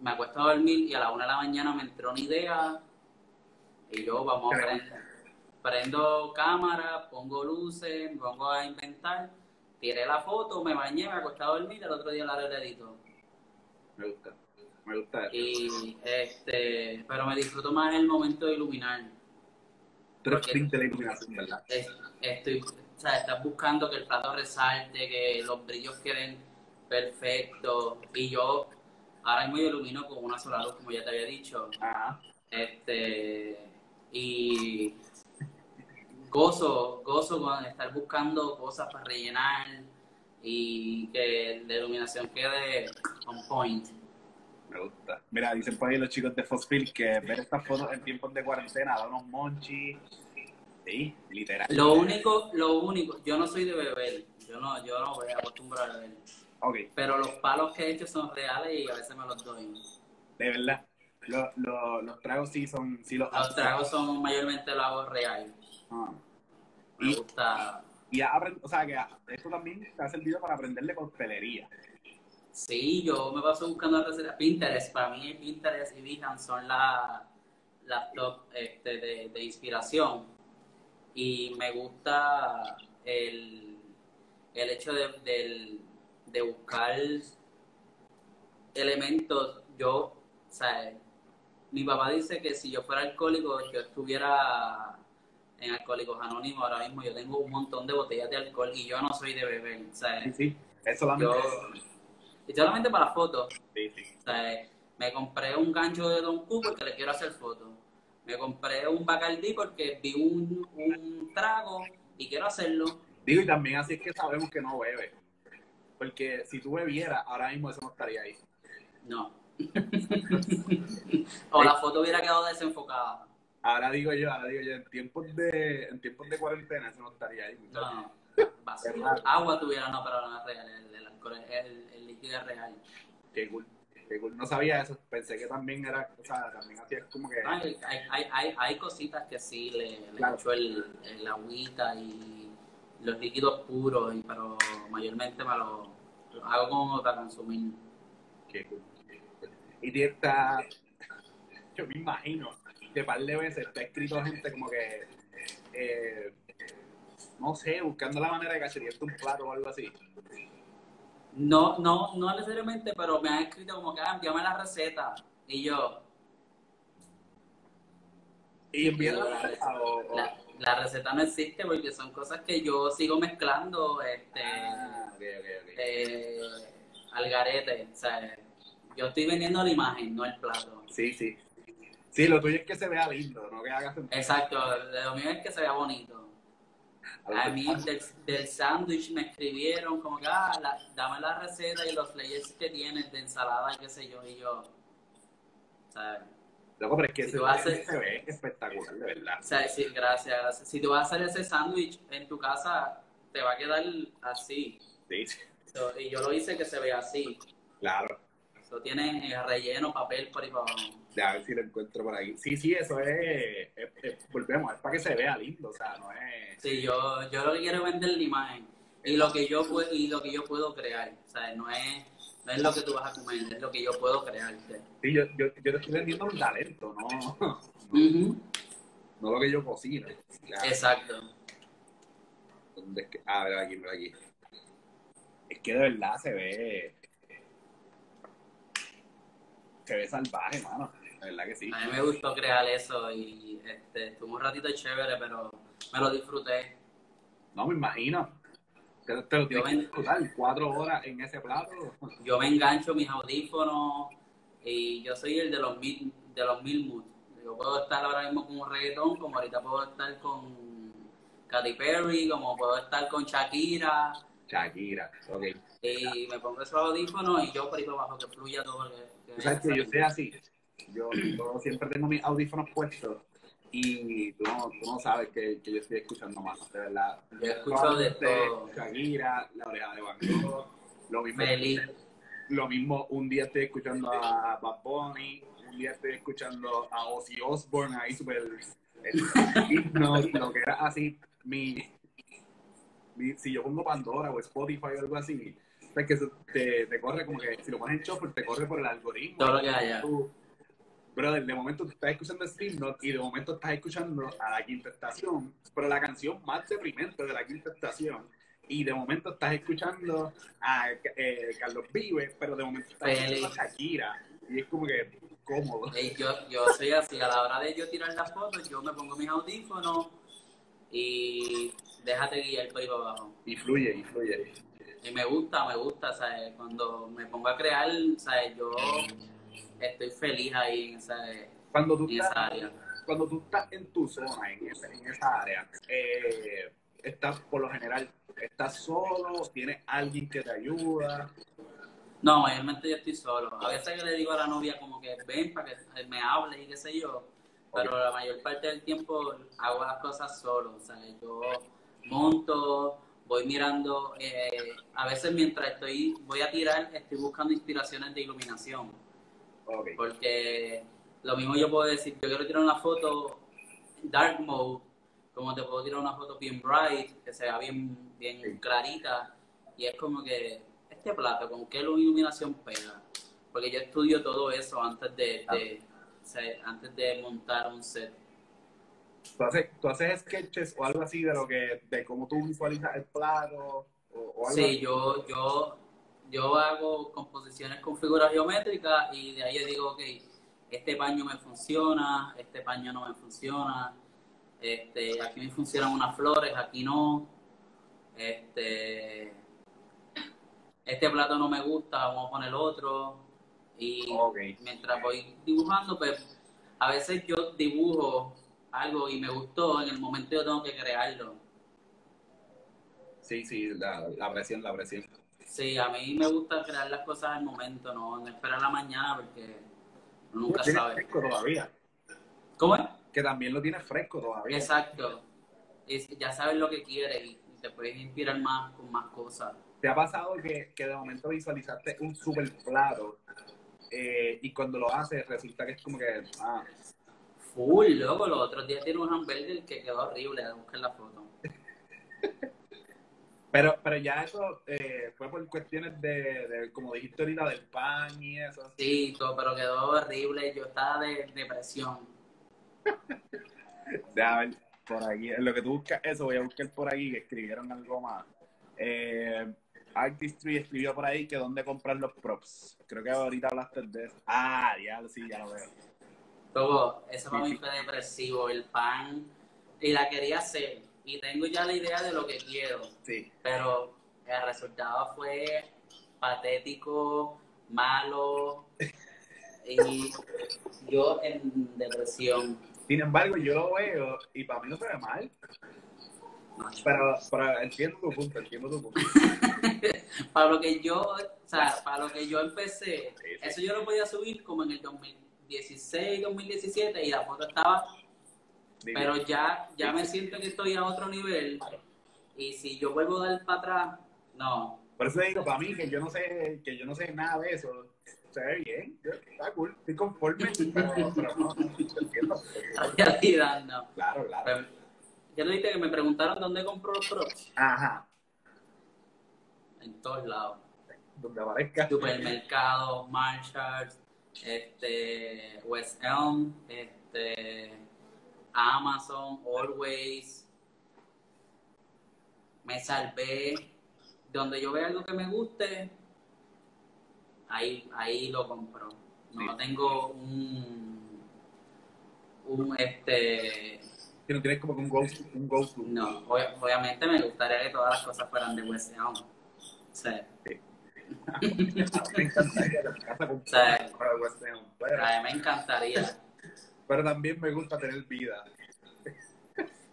me acuesto a dormir y a la una de la mañana me entró una idea y yo vamos a prender. Prendo cámara, pongo luces, me pongo a inventar, tiré la foto, me bañé, me acosté a dormir y el otro día la edito. me gusta, me gusta eso. Y este, pero me disfruto más el momento de iluminar. Sprint de la iluminación, ¿verdad? es- estoy, o sea, estás buscando que el plato resalte, que los brillos queden perfectos. Y yo ahora mismo yo ilumino con una sola luz, como ya te había dicho. Ajá. Este, y gozo, gozo con estar buscando cosas para rellenar y que la iluminación quede on point. Me gusta. Mira, dicen por ahí los chicos de Fosfil que ver estas fotos en tiempos de cuarentena da unos monchis. Sí, literal. Lo único, lo único, yo no soy de beber, yo no, yo no voy a acostumbrar a beber. Pero los palos que he hecho son reales y a veces me los doy. de verdad. Lo- lo- los tragos sí son. Sí los Los tragos son mayormente lo hago real. Ah. Me Y, gusta. y o sea, que esto también te ha servido para aprender de coctelería. Sí, yo me paso buscando recetas. Pinterest, para mí Pinterest y Behance son la- las top este, de, de inspiración. Y me gusta el, el hecho de, del- de buscar elementos. Yo, o sea, mi papá dice que si yo fuera alcohólico, yo estuviera en Alcohólicos Anónimos ahora mismo. Yo tengo un montón de botellas de alcohol y yo no soy de beber. O sea, Sí, sí. Es solamente. yo, solamente para fotos. Sí, sí. O sea, me compré un gancho de Don Q porque le quiero hacer fotos. Me compré un Bacardi porque vi un, un trago y quiero hacerlo. Digo, y también así es que sabemos que no bebe. Porque si tú bebieras, ahora mismo eso no estaría ahí. No. o la foto hubiera quedado desenfocada. Ahora digo yo, ahora digo yo, en tiempos de, en tiempos de cuarentena eso no estaría ahí. No. Vacío. Agua tuviera, no, pero no es real. El, el alcohol, el, el líquido es real. Qué cool. Qué cool. No sabía eso. Pensé que también era, o sea, también hacía como que. Hay, hay, hay, hay, hay cositas que sí le, le Claro. echo el, el agüita y los líquidos puros, y, pero mayormente me lo, lo hago como para consumir. Qué cool. Y esta, yo me imagino que par de veces te ha escrito gente como que, eh, no sé, buscando la manera de cacherearte un plato o algo así. No, no, no necesariamente, pero me han escrito como que, ah, envíame la receta. Y yo, Y envían la receta o, o- la, la receta no existe porque son cosas que yo sigo mezclando este, Ah, eh, al garete. O sea, yo estoy vendiendo la imagen, no el plato. Sí, sí. Sí, lo tuyo es que se vea lindo, no que hagas... Exacto, lo mío es que se vea bonito. A mí del, del sándwich me escribieron como que, ah, la- dame la receta y los layers que tienes de ensalada qué sé yo, y yo, ¿sabes? Loco, pero es que Si se ve espectacular, de verdad. O sea, sí, gracias, gracias. Si tú vas a hacer ese sándwich en tu casa, te va a quedar así. Sí, So, y yo lo hice que se vea así. claro. Eso tiene eh, relleno, papel por ahí para abajo. A ver si lo encuentro por ahí. Sí, sí, eso es, es- es- volvemos, es para que se vea lindo, o sea, no es... Sí, yo, yo lo que quiero es vender la imagen y lo que yo puedo, y lo que yo puedo crear. O sea, no es, no es lo que tú vas a comer, es lo que yo puedo crear. Sí, yo, yo, yo te estoy vendiendo un talento, no, no, lo que yo cocino. Exacto. ¿dónde es que? Ah, mira aquí, mira aquí. Es que de verdad se ve... Se ve salvaje, mano. De verdad que sí. A mí me gustó crear eso y este, estuvo un ratito chévere, pero me lo disfruté. No, me imagino. Te, te lo tienes que ven- disfrutar cuatro horas en ese plato. Yo me engancho mis audífonos y yo soy el de los mil, de los mil moods. Yo puedo estar ahora mismo con un reggaetón, como ahorita puedo estar con Katy Perry, como puedo estar con Shakira, Shakira, ok. y me pongo esos audífonos y yo por ahí abajo, que fluya todo. Que, que sabes que yo soy así. Yo, yo siempre tengo mis audífonos puestos y tú no, tú no sabes que, que yo estoy escuchando más, de verdad. Yo escucho de Este, todo. Shakira, La Oreja de Van Gogh, lo mismo, Feliz. lo mismo, un día estoy escuchando a Bad Bunny, un día estoy escuchando a Ozzy Osbourne ahí super el himno, lo que era así, mi, mi- si yo pongo Pandora o Spotify o algo así, es que eso te, te corre como que si lo pones en shuffle te corre por el algoritmo. Todo lo que haya. Tú- Brother, de momento tú estás escuchando Slipknot y de momento estás escuchando a la quinta estación, pero la canción más deprimente de la quinta estación. Y de momento estás escuchando a eh, Carlos Vives, pero de momento estás escuchando a Shakira. Y es como que cómodo. Ey, yo, yo soy así, a la hora de yo tirar las fotos, yo me pongo mis audífonos y déjate guiar por ahí para abajo. Y fluye, y fluye. Y me gusta, me gusta, ¿sabes? Cuando me pongo a crear, ¿sabes? Yo estoy feliz ahí, ¿sabes? Cuando tú En esa estás, área. cuando tú estás en tu zona, en, esa- en esa área, eh, estás por lo general, estás solo, tienes alguien que te ayuda. No, mayormente yo estoy solo. A veces que le digo a la novia como que ven para que me hable y qué sé yo, pero la mayor parte del tiempo hago las cosas solo. O sea, yo monto, voy mirando, eh, a veces mientras estoy, voy a tirar, estoy buscando inspiraciones de iluminación. Porque lo mismo yo puedo decir, yo quiero tirar una foto dark mode, como te puedo tirar una foto bien bright, que sea bien, bien Sí. clarita, y es como que este plato, ¿con qué iluminación pega? Porque yo estudio todo eso antes de, de- o sea, antes de montar un set. ¿Tú haces, tú haces sketches o algo así de lo que, de cómo tú visualizas el plato o, o algo Sí, así? yo, yo, yo hago composiciones con figuras geométricas y de ahí yo digo, ok, este paño me funciona, este paño no me funciona, este, aquí me funcionan unas flores, aquí no, este, este plato no me gusta, vamos a poner otro. Y mientras voy dibujando, pues a veces yo dibujo algo y me gustó, en el momento yo tengo que crearlo. Sí, sí, la, la presión, la presión. Sí, a mí me gusta crear las cosas al momento, no, no esperar la mañana porque uno nunca sabe. fresco todavía. ¿Cómo es? Que también lo tienes fresco todavía. Exacto. Y ya sabes lo que quieres y te puedes inspirar más con más cosas. ¿Te ha pasado que, que de momento visualizaste un super plato eh, y cuando lo haces resulta que es como que, ah, Full, loco, los otros días tiene un hamburger que quedó horrible, buscar la foto. Pero, pero ya eso eh, fue por cuestiones de, de, como dijiste ahorita, del pan y eso. Sí, todo, pero quedó horrible, yo estaba de depresión. Ver por aquí. En lo que tú buscas eso, voy a buscar por aquí que escribieron algo más. Eh, Artistry escribió por ahí que dónde comprar los props. Creo que ahorita hablaste de eso. Ah, ya, sí, ya lo veo. Luego, eso para mí fue depresivo, el pan, y la quería hacer, y tengo ya la idea de lo que quiero. Sí. pero el resultado fue patético, malo, Y yo en depresión. Sin embargo, yo lo veo y para mí no se ve mal. No, Pero, pero entiendo tu punto, entiendo tu punto. para lo que yo, o sea, para lo que yo empecé, Sí, sí. eso yo lo podía subir como en el 2016, 2017 y la foto estaba, pero ya, ya me siento que estoy a otro nivel y si yo vuelvo a dar para atrás, no. Por eso digo, para mí, que yo no sé, que yo no sé nada de eso, se ve bien, está cool, estoy conforme, pero, pero no, no, realidad no. Claro, claro. Pero, ya lo viste que me preguntaron dónde compró los props. Ajá, En todos lados. donde aparezca. Supermercados, Marshalls, este, West Elm, este, Amazon, Always. Me salvé. Donde yo vea algo que me guste, ahí, ahí lo compro. No Sí. tengo un, un este, Que no tienes como un go, un go to. no, obvia- obviamente me gustaría que todas las cosas fueran de West Elm. Sí. Me encantaría que mi casa con Sí. para West Ham, pero, A mí me encantaría. Pero también me gusta tener vida.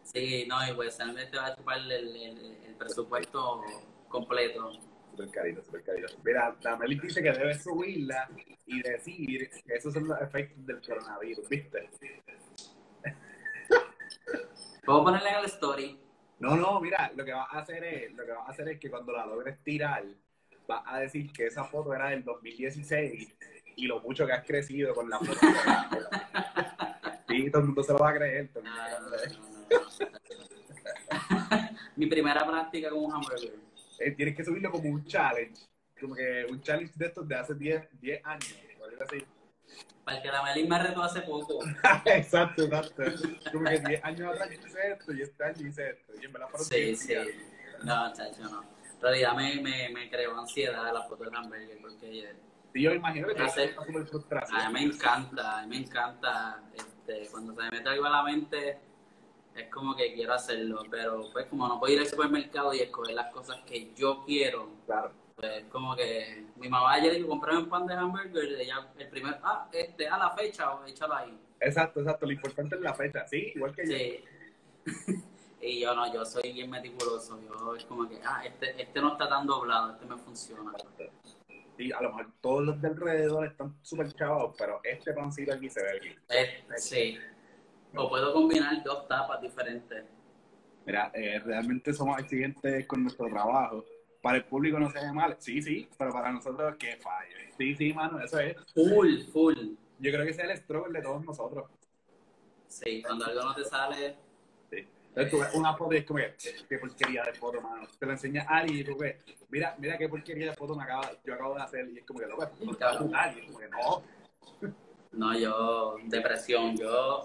Sí, no, y pues Elm te va a chupar el, el- el presupuesto completo. Super carito, super carito. Mira, la Meli dice que debes subirla y decir que esos son los efectos del coronavirus, ¿viste? ¿Puedo ponerle en el story? No, no, mira, lo que vas a hacer es, lo que vas a hacer es que cuando la logres tirar, vas a decir que esa foto era del 2016 y lo mucho que has crecido con la foto. Sí, todo el mundo se lo va a creer. todo el No, mundo se lo no, va a creer. no. Mi primera práctica con un hamburger. Eh, tienes que subirlo como un challenge, como que un challenge de estos de hace 10, 10 años. así. Para el que la Melín me retó hace poco. exacto, exacto. Como que 10 años atrás yo hice esto y este año hice esto. Y en verdad fueron Sí, 10 sí. días. No, chacho, no. En realidad me, me, me creó ansiedad la foto del hamburger porque Yo imagino que te frustración. a mí me encanta, a mí me encanta. Este, cuando se me mete algo a la mente, es como que quiero hacerlo. Pero pues como no puedo ir al supermercado y escoger las cosas que yo quiero, Claro. pues como que mi mamá ayer dijo, compré un pan de hamburger y ella, el primer, ah, este, a la fecha, o échalo ahí. Exacto, exacto. Lo importante es la fecha. Sí, igual que yo. Sí. y yo no, yo soy bien meticuloso. Yo es como que, ah, este, este no está tan doblado, este me funciona. Sí, a lo mejor todos los de alrededor están súper chavados, pero este pancito aquí se ve bien. Eh, sí. O puedo combinar dos tapas diferentes. Mira, eh, realmente somos exigentes con nuestro trabajo. Para el público no se ve mal. Sí, sí, pero para nosotros que falle. Sí, sí, mano, eso es. Full, full. Yo creo que ese es el struggle de todos nosotros. Sí, cuando algo no te sale, Sí. Entonces tú ves una foto y es como que, qué porquería de foto, mano. Te lo enseña Ali y tú ves, mira, mira qué porquería de foto me acaba, yo acabo de hacer. Y es como que, loco, no está brutal. Y es como que, no. no, yo, depresión, yo,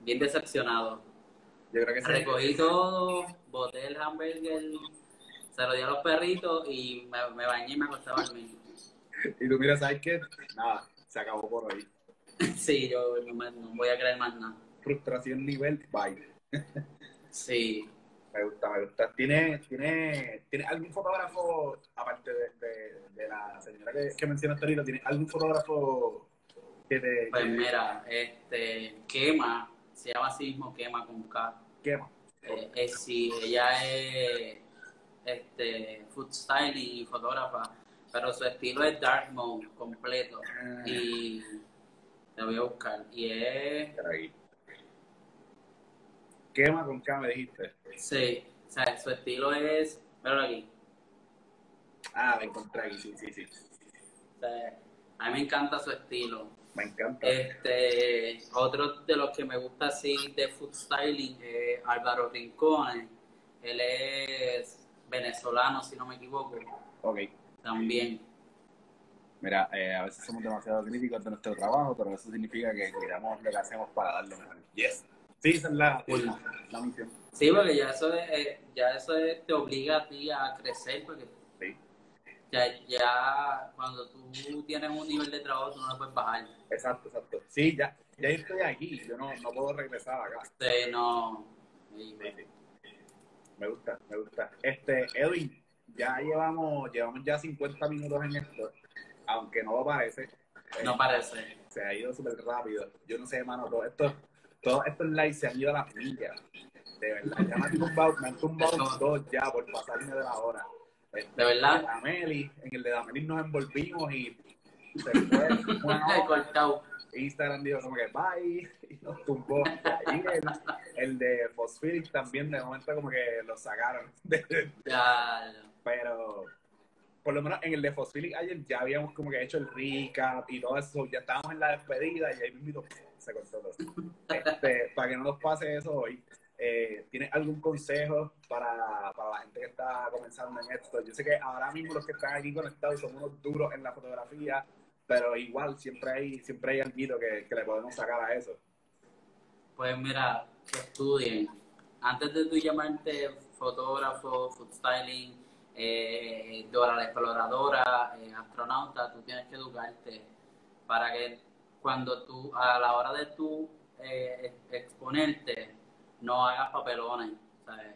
bien decepcionado. Yo creo que ese Recogí todo, boté el hamburger, se lo di a los perritos y me, me bañé y me acosté a dormir. Y tú mira, ¿sabes qué? Nada, se acabó por hoy. Sí, yo no, me- no voy a creer más nada. Frustración nivel, bye. Sí. Me gusta, me gusta. ¿Tiene, tiene, ¿tiene algún fotógrafo, aparte de, de, de la señora que, que mencionaste ahorita, ¿tiene algún fotógrafo que te Pues que te mira, este, Quema, se llama así mismo Quema con K. quema? Eh, eh, sí, ella es este, food styling y fotógrafa, pero su estilo es dark mode completo. Y la voy a buscar. Y es. Quema con K, me dijiste. sí, o sea, su estilo es, míralo aquí. Ah, la encontré aquí, sí, sí, sí. O sea, a mí me encanta su estilo. Me encanta. Este, otro de los que me gusta así de food styling es Álvaro Rincones. Él es venezolano, si no me equivoco, Ok. también. Mira, eh, a veces somos demasiado críticos de nuestro trabajo, pero eso significa que cuidamos lo que hacemos para dar lo mejor. Yes. Sí, esa es la, la, la misión. Sí, porque ya eso, es, eh, ya eso es- te obliga a ti a crecer, porque Sí, ya, ya cuando tú tienes un nivel de trabajo, tú no lo puedes bajar. exacto, exacto. Sí, ya, ya estoy aquí, yo no, no puedo regresar acá. No. Sí, sí. Me gusta, me gusta. Este, Edwin, ya llevamos, llevamos ya 50 minutos en esto, aunque no lo parece, No parece. Se ha ido súper rápido. Yo no sé, hermano, todo esto, todos estos likes se han ido a las millas. De verdad, ya me han tumbado, me han tumbado dos ya por pasarme de la hora. ¿De verdad? En Ameli, en el de Ameli nos envolvimos y se fue. Instagram dijo como que bye y nos tumbó. Y el, el de Phosphilic también de momento como que lo sacaron. Pero por lo menos en el de Phosphilic ayer ya habíamos como que hecho el recap y todo eso, ya estábamos en la despedida y ahí mismo se cortó todo. Este, para que no nos pase eso hoy, eh, ¿tienes algún consejo para, para la gente que está comenzando en esto? Yo sé que ahora mismo los que están aquí conectados son unos duros en la fotografía, pero igual siempre hay, siempre hay algo que, que le podemos sacar a eso. Pues mira, que estudien. Antes de tú llamarte fotógrafo, food styling, eh, Dora la exploradora, eh, astronauta, tú tienes que educarte para que cuando tú, a la hora de tú eh, exponerte, no hagas papelones. ¿sabes?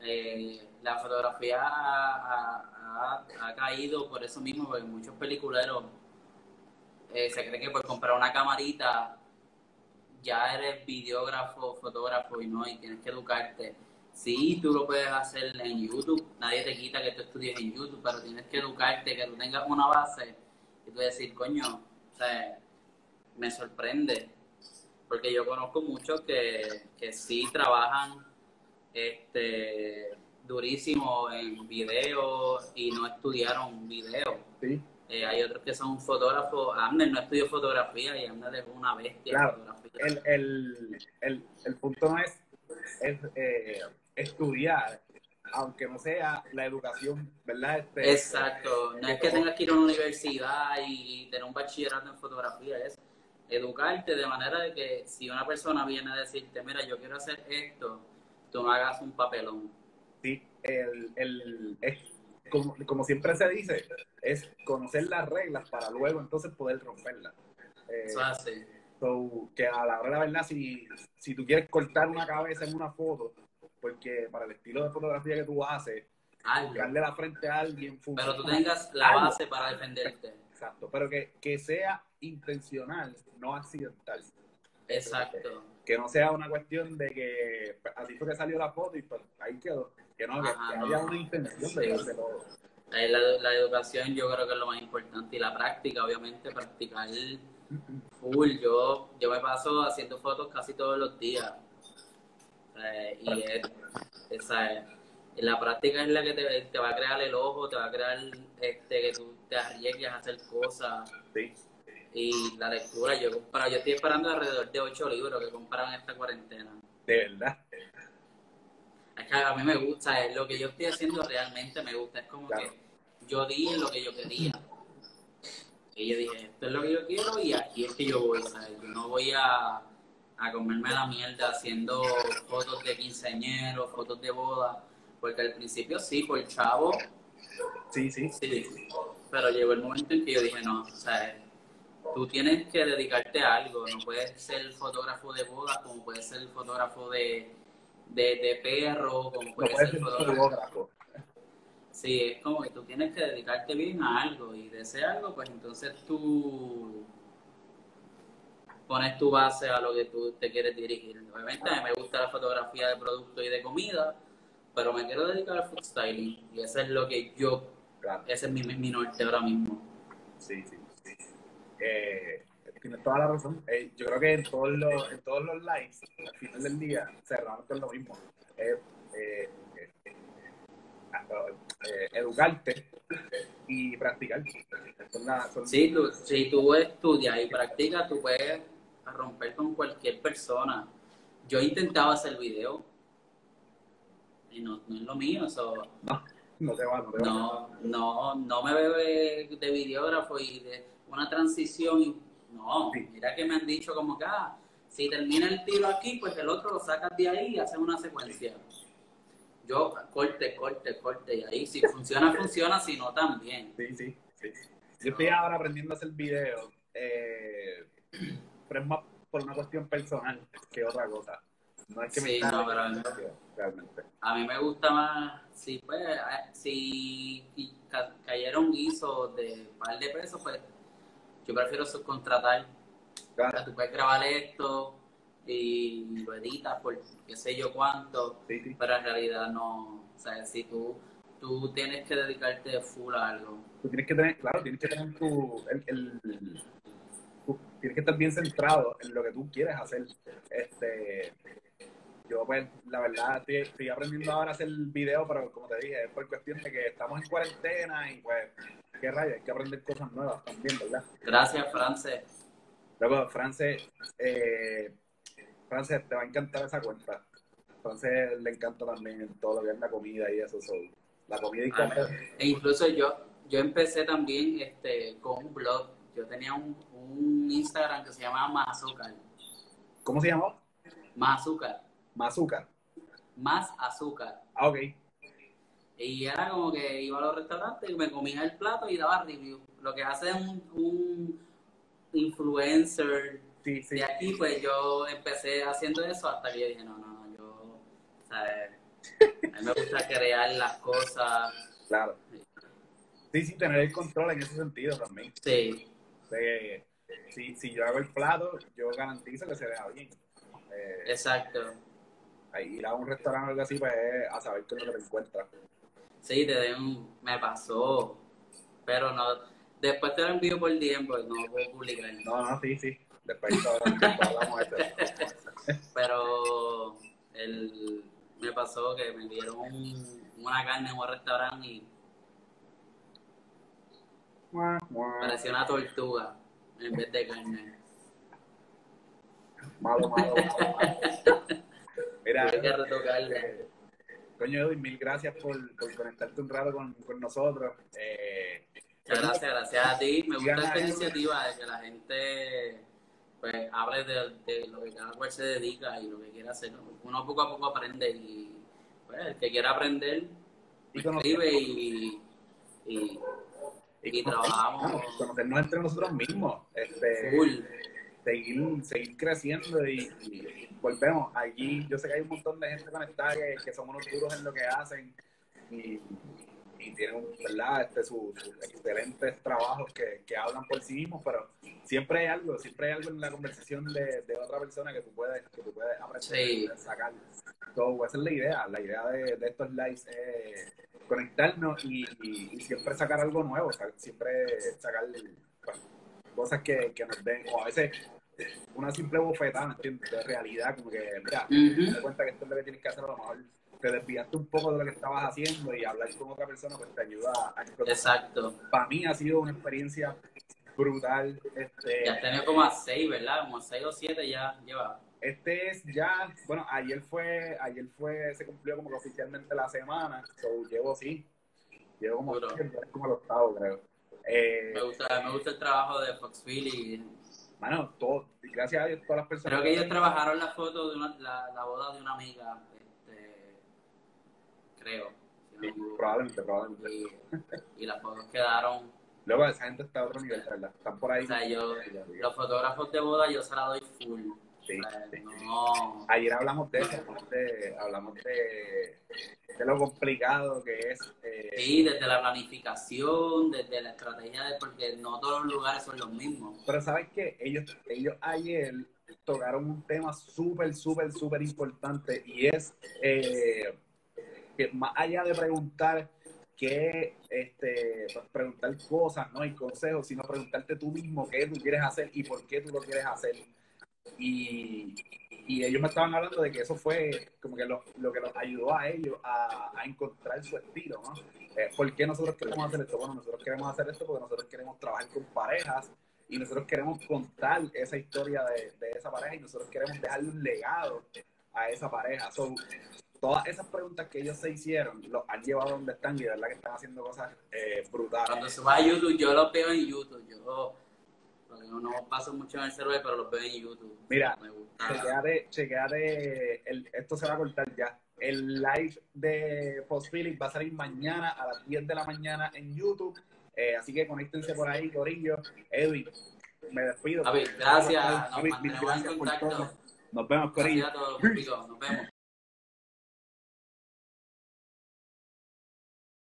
Eh, la fotografía ha, ha- caído por eso mismo, porque muchos peliculeros eh, se cree que por comprar una camarita ya eres videógrafo, fotógrafo y no, y tienes que educarte. Sí, tú lo puedes hacer en YouTube, nadie te quita que tú estudies en YouTube, pero tienes que educarte, que tú tengas una base y tú decir, coño, o sea, me sorprende, porque yo conozco muchos que, que sí trabajan este durísimo en video y no estudiaron video. Sí, Eh, hay otros que son fotógrafos. Amner no estudió fotografía y Amner es una bestia Claro. fotografía. el, el, el, el punto es, es eh, estudiar, aunque no sea la educación, ¿verdad? Este, Exacto. No es que tengas que ir a una universidad y tener un bachillerato en fotografía, es educarte de manera de que si una persona viene a decirte, mira, yo quiero hacer esto, tú no hagas un papelón. Sí, el, el, es, como, como siempre se dice, es conocer las reglas para luego entonces poder romperlas. Eh, Eso so, que a la hora de la verdad, si, si tú quieres cortar una cabeza en una foto, porque para el estilo de fotografía que tú haces, darle la frente a alguien Pero tú funciona. tengas la Algo. base para defenderte. Exacto, pero que, que sea intencional, no accidental. Exacto. Que no sea una cuestión de que pues, así fue que salió la foto y pues, ahí quedó. Que no, Ajá, que no. haya una intención de de todo. La, la educación yo creo que es lo más importante y la práctica, obviamente, practicar full. Yo, yo me paso haciendo fotos casi todos los días. Eh, y es, esa es- la práctica es la que te, te va a crear el ojo, te va a crear este, que tú te arriesgues a hacer cosas. Sí. Y la lectura, yo he comprado, yo estoy esperando alrededor de ocho libros que compraron esta cuarentena. De verdad. Es que a mí me gusta, es lo que yo estoy haciendo realmente me gusta. Es como Claro. que yo di lo que yo quería. Y yo dije, esto es lo que yo quiero y aquí es que yo voy, ¿sabes? Yo no voy a, a comerme la mierda haciendo fotos de quinceañeros, fotos de boda. Porque al principio sí, por chavo, Sí, sí. sí. Pero llegó el momento en que yo dije, no, o sea, tú tienes que dedicarte a algo. No puedes ser fotógrafo de boda como puedes ser fotógrafo de, de, de perro, como No puedes ser ser fotógrafo fotógrafo. Sí, es como que tú tienes que dedicarte bien a algo y de ese algo, pues entonces tú pones tu base a lo que tú te quieres dirigir. Obviamente a mí me gusta la fotografía de producto y de comida, pero me quiero dedicar al food styling y eso es lo que yo, Claro. ese es mi, mi norte ahora mismo. Sí, sí. Eh, tienes toda la razón. Eh, yo creo que en todos los, en todos los lives, al final del día, cerramos con lo mismo. Es, eh, eh, eh, educarte y practicar. Son la- son- Sí, tú, si tú estudias y practicas, tú puedes romper con cualquier persona. Yo intentaba hacer video y no, no es lo mío, eso... No, no te va, no te va. No, no, no me veo de, de videógrafo y de una transición. y- No, Sí. mira que me han dicho como que, ah, si termina el tiro aquí, pues el otro lo sacas de ahí y haces una secuencia. Yo, corte, corte, corte, y ahí si funciona, funciona, si no, también. Sí, sí, sí. Yo estoy ahora aprendiendo a hacer videos, eh, pero es más por una cuestión personal que otra cosa. No es que me Sí, está no, pero- negocio, realmente. A mí me gusta más, si pues, eh, si ca- cayeron guisos de par de pesos, pues yo prefiero subcontratar. Claro. O sea, tú puedes grabar esto y lo editas por qué sé yo cuánto, Sí, sí. pero en realidad no. O sea, si tú, tú tienes que dedicarte full a algo. Tú tienes que tener, claro, tienes que tener tu, el, el- tú tienes que estar bien centrado en lo que tú quieres hacer. Este, yo pues, la verdad, estoy, estoy aprendiendo ahora a hacer video, pero como te dije, es por cuestión de que estamos en cuarentena y pues, qué rayos, hay que aprender cosas nuevas también, ¿verdad? Gracias, France. Luego, France, eh, France, te va a encantar esa cuenta. France le encanta también en todo lo que es la comida y eso, so, la comida y Ah, comer. E incluso yo, yo empecé también este, con un blog. Yo tenía un, un Instagram que se llamaba Más Azúcar. ¿Cómo se llamó? Más Azúcar. Mazúcar. Más Azúcar. Ah, ok. Y era como que iba a los restaurantes y me comía el plato y daba review. Lo que hace un, un influencer Sí, sí. de aquí, pues yo empecé haciendo eso hasta que yo dije, no, no, no, yo, ¿sabes? A mí me gusta crear las cosas. Claro. Sí, sí, tener el control en ese sentido también. Sí, si, si yo hago el plato, yo garantizo que se vea bien. Eh, exacto. ahí ir a un restaurante o algo así, pues es a saber qué es lo que te encuentras. Sí, te den un- me pasó, pero no, después te lo envío por DM, pues no lo puedo publicar. No, no, sí, sí. Después, hablamos de esto. Pero el, me pasó que me dieron un- una carne en un restaurante y parecía una tortuga en vez de carne. Malo, malo, malo, malo. Mira, Tuve que retocarle. eh, coño Edwin, mil gracias por, por conectarte un rato con, con nosotros. Eh, Muchas gracias, gracias a ti. Me gusta esta Edwin. iniciativa de que la gente pues hable de, de lo que cada cual se dedica y lo que quiere hacer. ¿no? Uno poco a poco aprende y pues, el que quiera aprender y escribe y, y, y trabajamos conocernos entre nosotros mismos. Este, seguir, seguir creciendo y, y volvemos. Allí yo sé que hay un montón de gente conectada que, que son unos duros en lo que hacen y, y tienen ¿verdad? Este, sus, sus excelentes trabajos que, que hablan por sí mismos, pero siempre hay algo, siempre hay algo en la conversación de, de otra persona que tú puedes, que tú puedes aprender, Sí. sacar. So, esa es la idea, la idea de, de estos lives es conectarnos y, y- y siempre sacar algo nuevo, o sea, siempre sacar pues, cosas que, que nos den, o a veces una simple bofetada, ¿me entiendes? De realidad, como que, mira, te das cuenta que esto es lo que tienes que hacer, a lo mejor te desviaste un poco de lo que estabas haciendo y hablar con otra persona pues te ayuda a explotar. Exacto. Para mí ha sido una experiencia brutal. Este, Ya has tenido como a seis, ¿verdad? Como a seis o siete ya lleva. este es ya, bueno, ayer fue, ayer fue, se cumplió como que oficialmente la semana, so llevo sí, llevo como, como el octavo creo. Eh, Me gusta, me gusta el trabajo de Foxville y mano, todo, gracias a Dios, todas las personas. creo que ellos trabajaron la foto de una, la, la boda de una amiga, creo. si Sí, probablemente, probablemente. Y, y las fotos quedaron, Luego esa gente está a otro nivel, ¿verdad? Están por ahí. o sea, yo, los fotógrafos de boda yo se la doy full. Sí, O sea, sí. No, Ayer hablamos de eso, hablamos de, hablamos de, de lo complicado que es. eh, sí, desde la planificación, desde la estrategia, de, porque no todos los lugares son los mismos. Pero sabes que ellos, ellos ayer tocaron un tema súper, súper, súper importante y es eh, que más allá de preguntar qué, este, pues, preguntar cosas, ¿no? Y consejos, sino preguntarte tú mismo qué tú quieres hacer y por qué tú lo quieres hacer. Y, y ellos me estaban hablando de que eso fue como que lo, lo que los ayudó a ellos a, a encontrar su estilo, ¿no? Eh, ¿Por qué nosotros queremos hacer esto? Bueno, nosotros queremos hacer esto porque nosotros queremos trabajar con parejas y nosotros queremos contar esa historia de, de esa pareja y nosotros queremos dejarle un legado a esa pareja. So, todas esas preguntas que ellos se hicieron los han llevado a donde están y de verdad que están haciendo cosas eh, brutales. Cuando suba a YouTube, yo los veo en YouTube. Yo no, no paso mucho en el celular, pero los veo en YouTube. Mira, me gusta. Chequeate, chequeate el, esto se va a cortar ya. El live de Post Philip va a salir mañana a las 10 de la mañana en YouTube. Eh, así que conéctense por ahí, Corillo. Edwin, me despido. Javi, gracias. Nos en gracias por todo. Nos vemos, Corillo. Gracias a todos. Nos vemos.